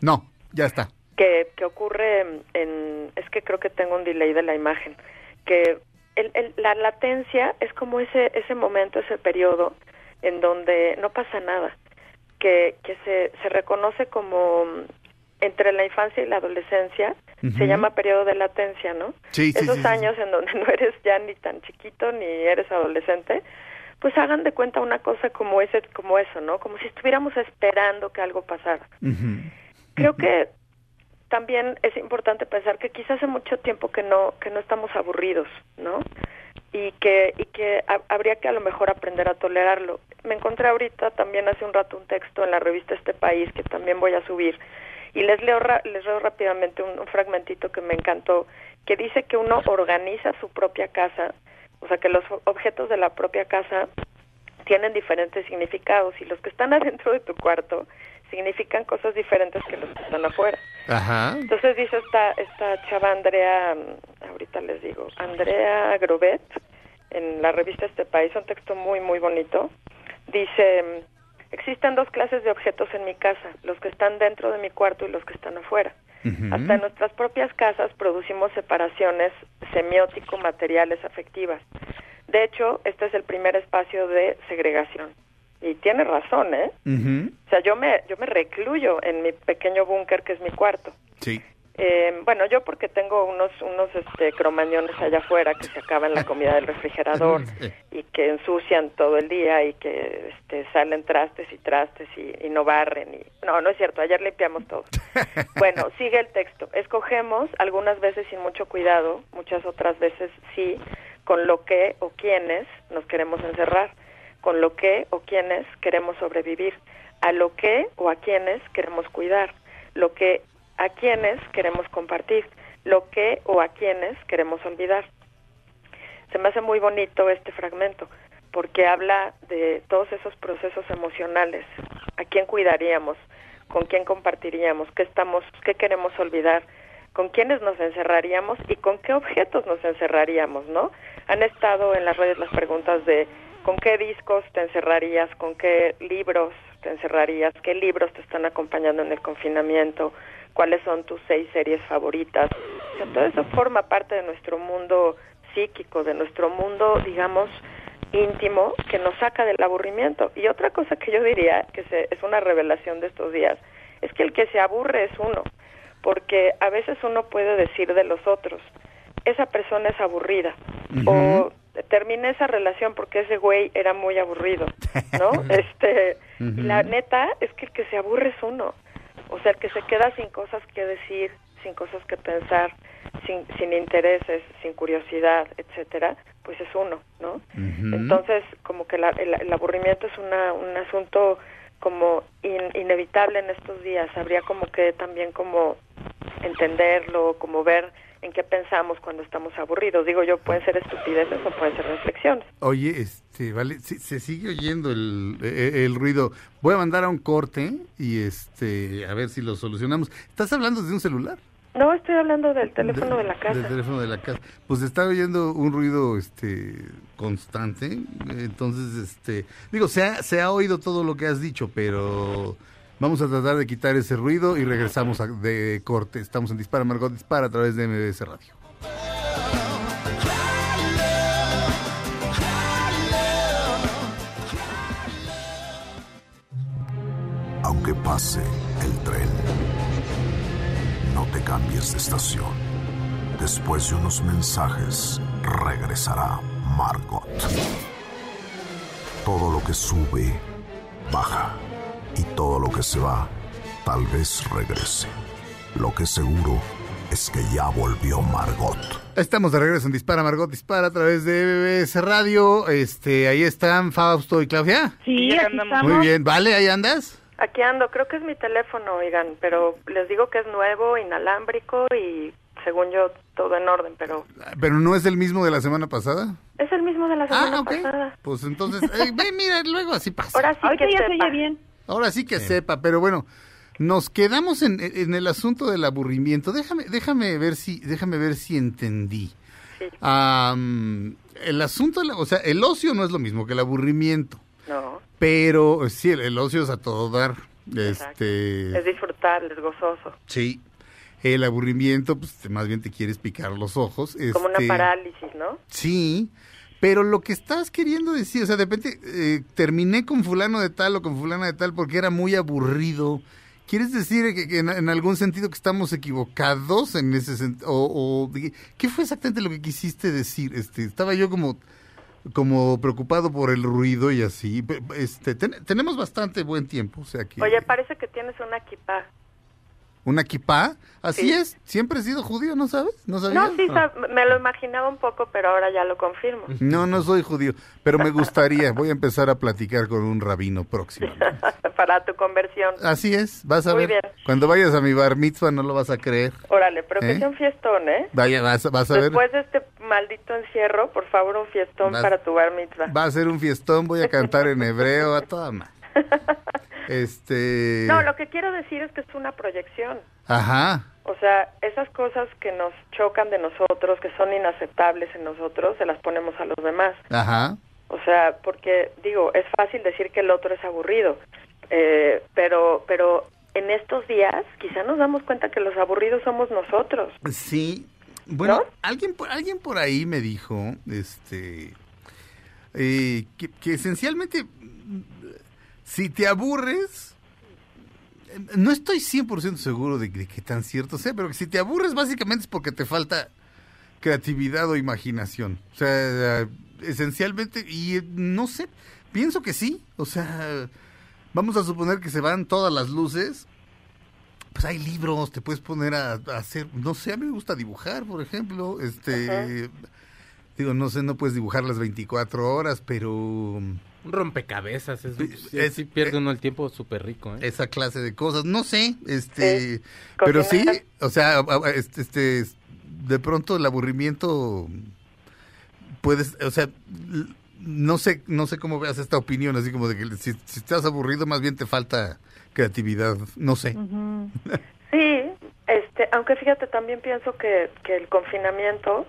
No, ya está. Que, que ocurre en, es que creo que tengo un delay de la imagen, que el, el- la latencia es como ese, ese momento, ese periodo en donde no pasa nada, que, que se, se reconoce como entre la infancia y la adolescencia, se llama periodo de latencia, ¿no? Sí, sí, Esos sí, sí, años en donde *laughs* no eres ya ni tan chiquito ni eres adolescente, pues hagan de cuenta una cosa como ese, como eso, ¿no? Como si estuviéramos esperando que algo pasara. Creo que también es importante pensar que quizás hace mucho tiempo que no que no estamos aburridos, ¿no? Y que y que ha- habría que a lo mejor aprender a tolerarlo. Me encontré ahorita también hace un rato un texto en la revista Este País que también voy a subir y les leo ra- les leo rápidamente un, fragmentito que me encantó que dice que uno organiza su propia casa, o sea que los objetos de la propia casa tienen diferentes significados y los que están *laughs* adentro de tu cuarto significan cosas diferentes que los que están afuera. Ajá. Entonces dice esta esta chava Andrea, mm, ahorita les digo, Andrea Grobet, en la revista Este País, un texto muy, muy bonito. Dice, mm, existen dos clases de objetos en mi casa, los que están dentro de mi cuarto y los que están afuera. Hasta en nuestras propias casas producimos separaciones semiótico-materiales afectivas. De hecho, este es el primer espacio de segregación. Y tiene razón, ¿eh? O sea, yo me, yo me recluyo en mi pequeño búnker que es mi cuarto. Sí. Eh, bueno, yo porque tengo unos unos este, cromañones allá afuera que se acaban la comida del refrigerador *laughs* y que ensucian todo el día y que este, salen trastes y trastes y, y no barren. Y... No, no es cierto, ayer limpiamos todo. *laughs* Bueno, sigue el texto. Escogemos, algunas veces sin mucho cuidado, muchas otras veces sí, con lo que o quienes nos queremos encerrar, con lo que o quienes queremos sobrevivir, a lo que o a quienes queremos cuidar, lo que a quienes queremos compartir, lo que o a quienes queremos olvidar. Se me hace muy bonito este fragmento porque habla de todos esos procesos emocionales, a quién cuidaríamos, con quién compartiríamos, qué estamos, qué queremos olvidar, con quiénes nos encerraríamos y con qué objetos nos encerraríamos, ¿no? Han estado en las redes las preguntas de con qué discos te encerrarías, con qué libros te encerrarías, qué libros te están acompañando en el confinamiento, cuáles son tus seis series favoritas. O sea, todo eso forma parte de nuestro mundo psíquico, de nuestro mundo, digamos, íntimo, que nos saca del aburrimiento. Y otra cosa que yo diría, que se, es una revelación de estos días, es que el que se aburre es uno, porque a veces uno puede decir de los otros, esa persona es aburrida, o terminé esa relación porque ese güey era muy aburrido, ¿no? *laughs* este, y la neta es que el que se aburre es uno. O sea, el que se queda sin cosas que decir, sin cosas que pensar, sin, sin intereses, sin curiosidad, etcétera, pues es uno, ¿no? Entonces, como que la- el, el aburrimiento es una, un asunto como in- inevitable en estos días. Habría como que también como entenderlo, como ver en qué pensamos cuando estamos aburridos. Digo yo, pueden ser estupideces o pueden ser reflexiones. Oye, este, vale, sí, se sigue oyendo el, eh, el ruido. Voy a mandar a un corte y este, a ver si lo solucionamos. ¿Estás hablando de un celular? No, estoy hablando del teléfono de, la casa. Del teléfono de la casa. Pues está oyendo un ruido este constante. Entonces, este, digo, se ha, se ha oído todo lo que has dicho, pero vamos a tratar de quitar ese ruido y regresamos de corte. Estamos en Dispara Margot Dispara a través de MBS Radio. Aunque pase el tren, no te cambies de estación. Después de unos mensajes, regresará Margot. Todo lo que sube, baja. Y todo lo que se va, tal vez regrese. Lo que seguro es que ya volvió Margot. Estamos de regreso en Dispara Margot Dispara a través de MBS Radio. Este, ahí están Fausto y Claudia. Sí, aquí estamos. Muy bien, ¿vale? ¿Ahí andas? Aquí ando, creo que es mi teléfono, oigan, pero les digo que es nuevo, inalámbrico y según yo todo en orden, pero Pero no es el mismo de la semana pasada. es el mismo de la semana Ah, ok. pasada. Pues entonces, eh, ve, mira, luego así pasa. Ahora sí Ahorita que ya se sepa. oye bien. Ahora sí que sepa, pero bueno, nos quedamos en, en el asunto del aburrimiento. Déjame, déjame ver si, déjame ver si entendí. El asunto, o sea, el ocio no es lo mismo que el aburrimiento, No, pero sí, el, el ocio es a todo dar. Este, es disfrutable, es gozoso, sí, el aburrimiento, pues más bien te quieres picar los ojos. como una este, parálisis, ¿no? Sí, pero lo que estás queriendo decir, o sea, de repente eh, terminé con fulano de tal o con fulana de tal porque era muy aburrido. ¿Quieres decir que, en, algún sentido que estamos equivocados en ese sentido? O, ¿Qué fue exactamente lo que quisiste decir? Este, estaba yo como, como preocupado por el ruido y así. Este, ten- tenemos bastante buen tiempo, o sea que... Oye, parece que tienes una equipa. ¿Una kipá? Así Sí. es, siempre he sido judío, ¿no sabes? ¿No sabías? No, sí, Ah. me lo imaginaba un poco, pero ahora ya lo confirmo. *laughs* No, no soy judío, pero me gustaría, voy a empezar a platicar con un rabino próximo. *laughs* Para tu conversión. Así es, vas a Muy ver. bien. Cuando vayas a mi bar mitzvah no lo vas a creer. Órale, pero que ¿Eh? sea un fiestón, ¿eh? Vaya, vas, vas a ver. Después de este maldito encierro, por favor, un fiestón Vas- para tu bar mitzvah. Va a ser un fiestón, voy a cantar en hebreo, a toda ma. *laughs* Este. No, lo que quiero decir es que es una proyección. Ajá. O sea, esas cosas que nos chocan de nosotros, que son inaceptables en nosotros, se las ponemos a los demás. Ajá. O sea, porque digo, es fácil decir que el otro es aburrido, eh, pero, pero en estos días quizá nos damos cuenta que los aburridos somos nosotros. Sí. Bueno, alguien, por- alguien por ahí me dijo, este, eh, que, que esencialmente, si te aburres, No estoy 100% seguro de, de qué tan cierto sea, pero que si te aburres básicamente es porque te falta creatividad o imaginación. O sea, esencialmente, y eh, no sé, pienso que sí. O sea, vamos a suponer que se van todas las luces. Pues hay libros, te puedes poner a, a hacer, no sé, a mí me gusta dibujar, por ejemplo. Este, digo, no sé, no puedes dibujar las 24 horas, pero Un rompecabezas, es, es- sí pierde uno el tiempo súper rico, ¿eh? esa clase de cosas, no sé, este, pero sí, o sea, este, este, de pronto el aburrimiento puedes, o sea, no sé, no sé cómo veas esta opinión, así como de que si, si estás aburrido más bien te falta creatividad, no sé. *laughs* Sí, este, aunque fíjate, también pienso que, que el confinamiento,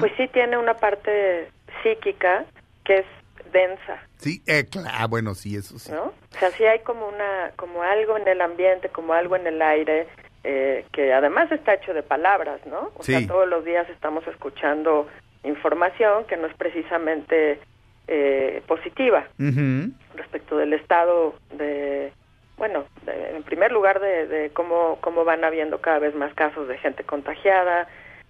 pues sí tiene una parte psíquica que es densa, Sí, eh, cla- ah, bueno, sí, eso sí. ¿no? O sea, sí hay como una, como algo en el ambiente, como algo en el aire, eh, que además está hecho de palabras, ¿no? O Sí. sea, todos los días estamos escuchando información que no es precisamente eh, positiva respecto del estado de, bueno, de- en primer lugar de, de cómo, cómo van habiendo cada vez más casos de gente contagiada,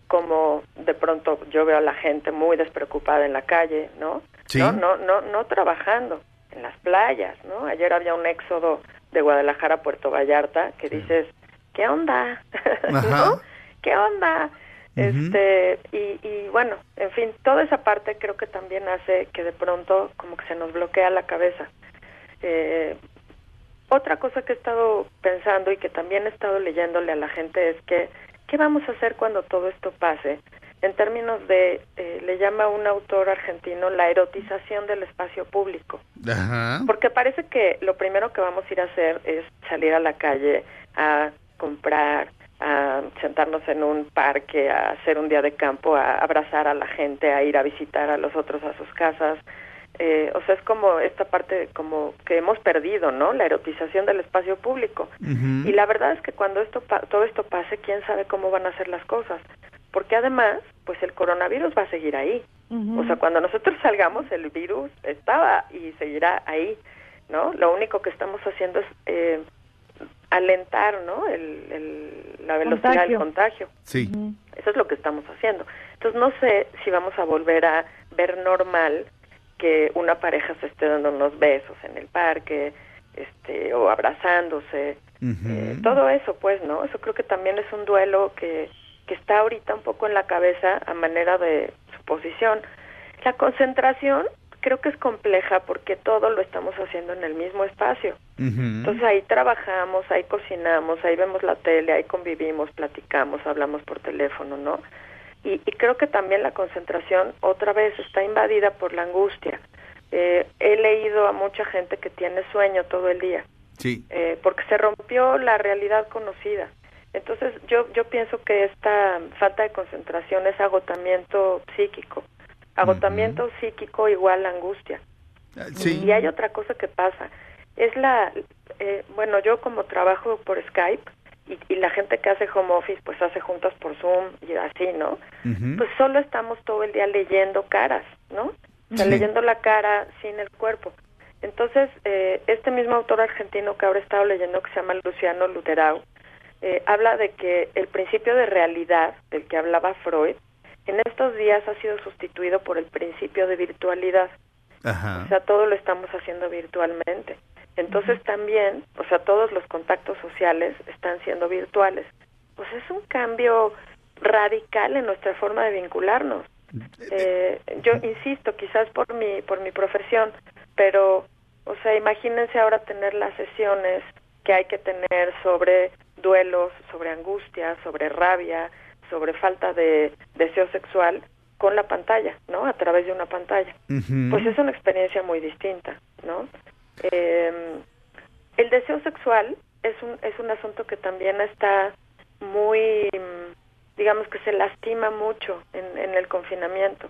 cómo de pronto yo veo a la gente muy despreocupada en la calle, ¿no? Sí. No, no, no, no trabajando en las playas, ¿no? Ayer había un éxodo de Guadalajara a Puerto Vallarta que dices, ¿qué onda? *laughs* ¿No? ¿Qué onda? Este, y, y bueno, en fin, toda esa parte creo que también hace que de pronto como que se nos bloquea la cabeza. Eh, otra cosa que he estado pensando y que también he estado leyéndole a la gente es que, ¿qué vamos a hacer cuando todo esto pase? En términos de, eh, le llama un autor argentino, la erotización del espacio público. Ajá. Porque parece que lo primero que vamos a ir a hacer es salir a la calle a comprar, a sentarnos en un parque, a hacer un día de campo, a abrazar a la gente, a ir a visitar a los otros a sus casas. Eh, o sea, es como esta parte como que hemos perdido, ¿no? La erotización del espacio público. Y la verdad es que cuando esto pa- todo esto pase, quién sabe cómo van a ser las cosas. Porque además, pues el coronavirus va a seguir ahí. O sea, cuando nosotros *laughs* salgamos, el virus estaba y seguirá ahí, ¿no? Lo único que estamos haciendo es eh, alentar, ¿no? El, el- la velocidad del contagio. Sí. Eso es lo que estamos haciendo. Entonces, no sé si vamos a volver a ver normal que una pareja se esté dando unos besos en el parque, este, o abrazándose, eh, todo eso, pues, ¿no? Eso creo que también es un duelo que, que está ahorita un poco en la cabeza a manera de suposición. La concentración creo que es compleja porque todo lo estamos haciendo en el mismo espacio. Entonces ahí trabajamos, ahí cocinamos, ahí vemos la tele, ahí convivimos, platicamos, hablamos por teléfono, ¿no? Y, y creo que también la concentración otra vez está invadida por la angustia. Eh, he leído a mucha gente que tiene sueño todo el día Sí. eh, porque se rompió la realidad conocida. Entonces yo yo pienso que esta falta de concentración es agotamiento psíquico. Agotamiento psíquico igual a angustia. sí. Y hay otra cosa que pasa. Es la, eh, bueno, yo como trabajo por Skype y, y la gente que hace home office pues hace juntas por Zoom y así, ¿no? Pues solo estamos todo el día leyendo caras, ¿no? O sea, Sí. leyendo la cara sin el cuerpo. Entonces, eh, este mismo autor argentino que ahora he estado leyendo, que se llama Luciano Luterau, eh, habla de que el principio de realidad del que hablaba Freud, en estos días ha sido sustituido por el principio de virtualidad. Ajá. O sea, todo lo estamos haciendo virtualmente. Entonces también, o sea, todos los contactos sociales están siendo virtuales. Pues es un cambio radical en nuestra forma de vincularnos. Eh, yo insisto, quizás por mi por mi profesión, pero, o sea, imagínense ahora tener las sesiones que hay que tener sobre duelos, sobre angustia, sobre rabia, sobre falta de deseo sexual con la pantalla, ¿no? A través de una pantalla. Pues es una experiencia muy distinta, ¿no? Eh, el deseo sexual es un, es un asunto que también está muy, mm, digamos que se lastima mucho en, en el confinamiento.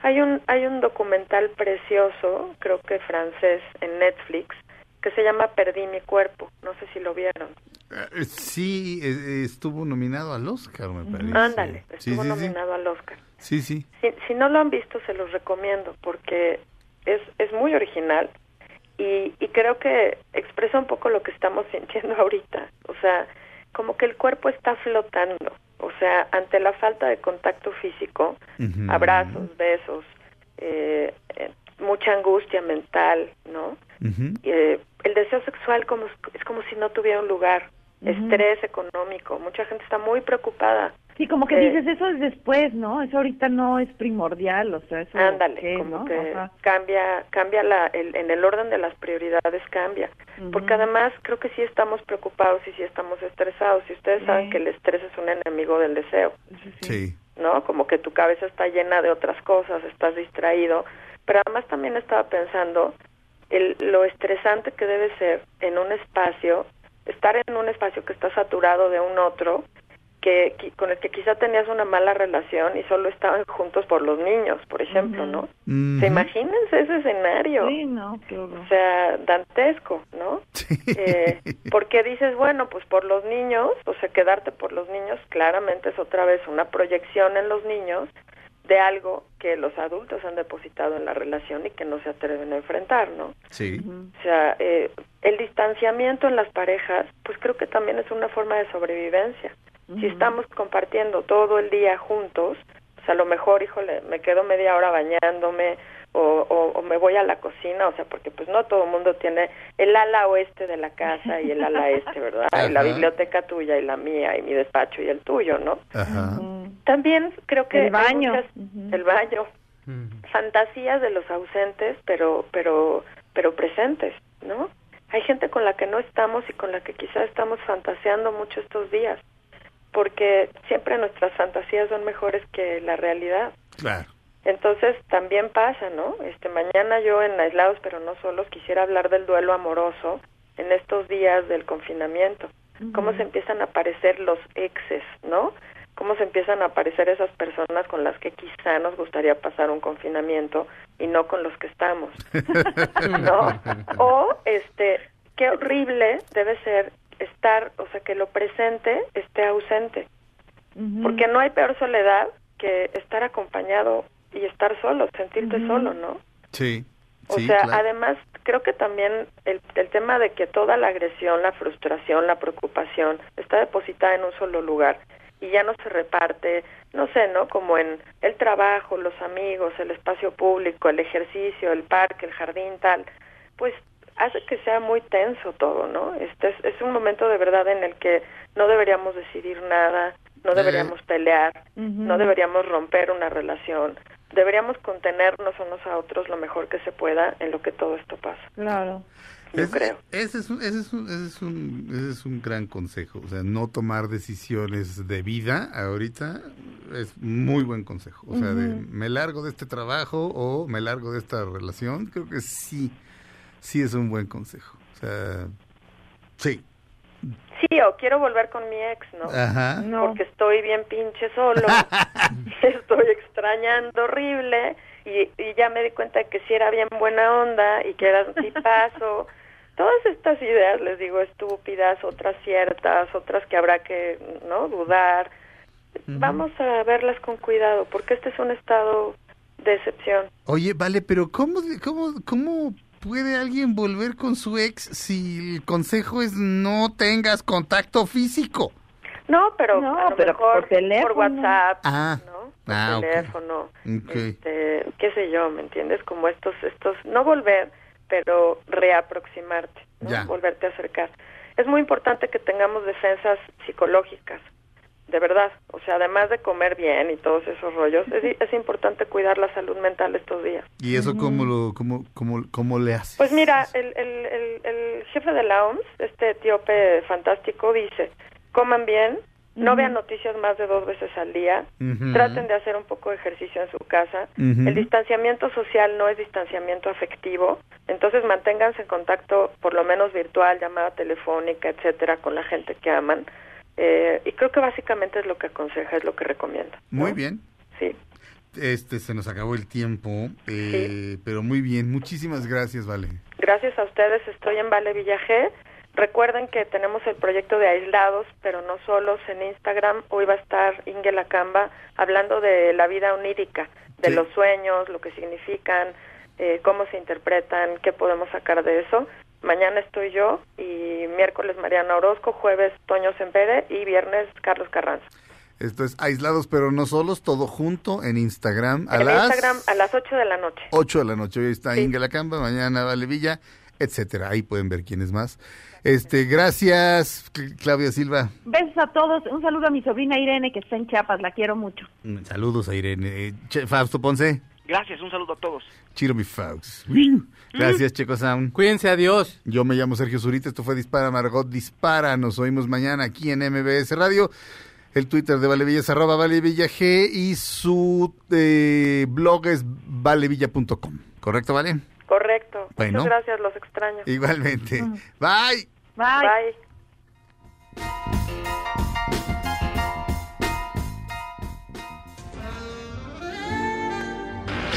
Hay un, hay un documental precioso, creo que francés, en Netflix, que se llama Perdí mi cuerpo. No sé si lo vieron. Eh, Sí, eh, estuvo nominado al Oscar, me parece. Ándale, estuvo sí, sí. nominado al Oscar. Sí, sí. Si, si no lo han visto, se los recomiendo porque es, es muy original y, y creo que expresa un poco lo que estamos *laughs* sintiendo ahorita. O sea, como que el cuerpo está flotando. O sea, ante la falta de contacto físico, abrazos, besos, eh, eh, mucha angustia mental, ¿no? Eh, el deseo sexual como, es como si no tuviera un lugar. Estrés económico. Mucha gente está muy preocupada. Sí, como que Eh, dices, eso es después, ¿no? Eso ahorita no es primordial, o sea, eso... Ándale, ¿qué, como no? que Ajá. cambia, cambia la, el, en el orden de las prioridades cambia. Porque además creo que sí estamos preocupados y sí estamos estresados. Y ustedes saben Sí. que el estrés es un enemigo del deseo, Sí. ¿no? Como que tu cabeza está llena de otras cosas, estás distraído. Pero además también estaba pensando el, lo estresante que debe ser en un espacio, estar en un espacio que está saturado de un otro, que, con el que quizá tenías una mala relación y solo estaban juntos por los niños, por ejemplo, ¿no? ¿Se imagínense ese escenario? Sí, no, horror. O sea, dantesco, ¿no? Eh, porque dices, bueno, pues por los niños, o sea, quedarte por los niños, claramente es otra vez una proyección en los niños de algo que los adultos han depositado en la relación y que no se atreven a enfrentar, ¿no? Sí. O sea, eh, el distanciamiento en las parejas, pues creo que también es una forma de sobrevivencia. Si estamos compartiendo todo el día juntos, pues a lo mejor, híjole, me quedo media hora bañándome o, o, o me voy a la cocina, o sea, porque pues no todo el mundo tiene el ala oeste de la casa y el ala este, ¿verdad? Y la biblioteca tuya y la mía y mi despacho y el tuyo, ¿no? Ajá. También creo que El baño. muchas- el baño, fantasías de los ausentes, pero pero pero presentes, ¿no? Hay gente con la que no estamos y con la que quizás estamos fantaseando mucho estos días, porque siempre nuestras fantasías son mejores que la realidad. Claro. Entonces también pasa, ¿no? Este mañana yo en aislados pero no solos quisiera hablar del duelo amoroso en estos días del confinamiento. Cómo se empiezan a aparecer los exes, ¿no? Cómo se empiezan a aparecer esas personas con las que quizá nos gustaría pasar un confinamiento y no con los que estamos. *laughs* ¿No? *laughs* O este, qué horrible debe ser estar, o sea, que lo presente esté ausente. Porque no hay peor soledad que estar acompañado y estar solo, sentirte solo, ¿no? Sí. O sí, sea, claro. además creo que también el, el tema de que toda la agresión, la frustración, la preocupación está depositada en un solo lugar y ya no se reparte, no sé, ¿no? Como en el trabajo, los amigos, el espacio público, el ejercicio, el parque, el jardín, tal, pues hace que sea muy tenso todo, ¿no? Este es, es un momento de verdad en el que no deberíamos decidir nada, no deberíamos pelear, no deberíamos romper una relación, deberíamos contenernos unos a otros lo mejor que se pueda en lo que todo esto pasa. Claro. Yo Ese- creo. Ese es, un, ese, es un, ese, es un, ese es un gran consejo. O sea, no tomar decisiones de vida ahorita es muy buen consejo. O sea, de me largo de este trabajo o me largo de esta relación. Creo que sí, sí es un buen consejo. O sea, sí. Sí, o quiero volver con mi ex, ¿no? Ajá. Porque estoy bien pinche solo, *laughs* *laughs* estoy extrañando horrible y, y ya me di cuenta que sí era bien buena onda y que era un *laughs* tipazo. Todas estas ideas, les digo, estúpidas, otras ciertas, otras que habrá que, ¿no? Dudar. Vamos a verlas con cuidado, porque este es un estado de excepción. Oye, vale, pero ¿cómo, cómo, ¿cómo puede alguien volver con su ex si el consejo es no tengas contacto físico? No, pero No, a lo pero mejor por teléfono. WhatsApp, Ah, ¿no? Por ah, teléfono, este, qué sé yo, ¿me entiendes? Como estos, estos, no volver, pero reaproximarte, ¿no? Volverte a acercar. Es muy importante que tengamos defensas psicológicas, de verdad. O sea, además de comer bien y todos esos rollos, es, es importante cuidar la salud mental estos días. ¿Y eso cómo, lo, cómo, cómo, cómo le hace? Pues mira, el, el, el, el jefe de la OMS, este etíope fantástico, dice, coman bien, no vean noticias más de dos veces al día, traten de hacer un poco de ejercicio en su casa. El distanciamiento social no es distanciamiento afectivo, entonces manténganse en contacto, por lo menos virtual, llamada telefónica, etcétera, con la gente que aman. Eh, y creo que básicamente es lo que aconseja, es lo que recomienda. Muy bien. Sí. Este, se nos acabó el tiempo, eh, pero muy bien. Muchísimas gracias, Vale. Gracias a ustedes, estoy en Vale Villajé. Recuerden que tenemos el proyecto de Aislados, pero no solos en Instagram. Hoy va a estar Inge Lacamba hablando de la vida onírica, de Sí. los sueños, lo que significan, eh, cómo se interpretan, qué podemos sacar de eso. Mañana estoy yo y miércoles Mariana Orozco, jueves Toño Sempere y viernes Carlos Carranza. Esto es Aislados pero no solos, todo junto en Instagram a en las Instagram a las 8 de la noche. 8 de la noche. Hoy está Inge Lacamba, mañana Vale Villa, etcétera. Ahí pueden ver quién es más. Este, gracias, Cl- Claudia Silva. Besos a todos. Un saludo a mi sobrina Irene, que está en Chiapas. La quiero mucho. Saludos a Irene. Eh, Che- Fausto Ponce. Gracias, un saludo a todos. Chiro mi Faust. Gracias, Checo Sound. Cuídense, adiós. Yo me llamo Sergio Zurita, esto fue Dispara Margot Dispara. Nos oímos mañana aquí en MBS Radio. El Twitter de Valevilla es arroba Valevilla G y su eh, blog es valevilla.com. ¿Correcto, Vale? Correcto. Bueno. Muchas gracias, los extraño. Igualmente. Bye. Bye.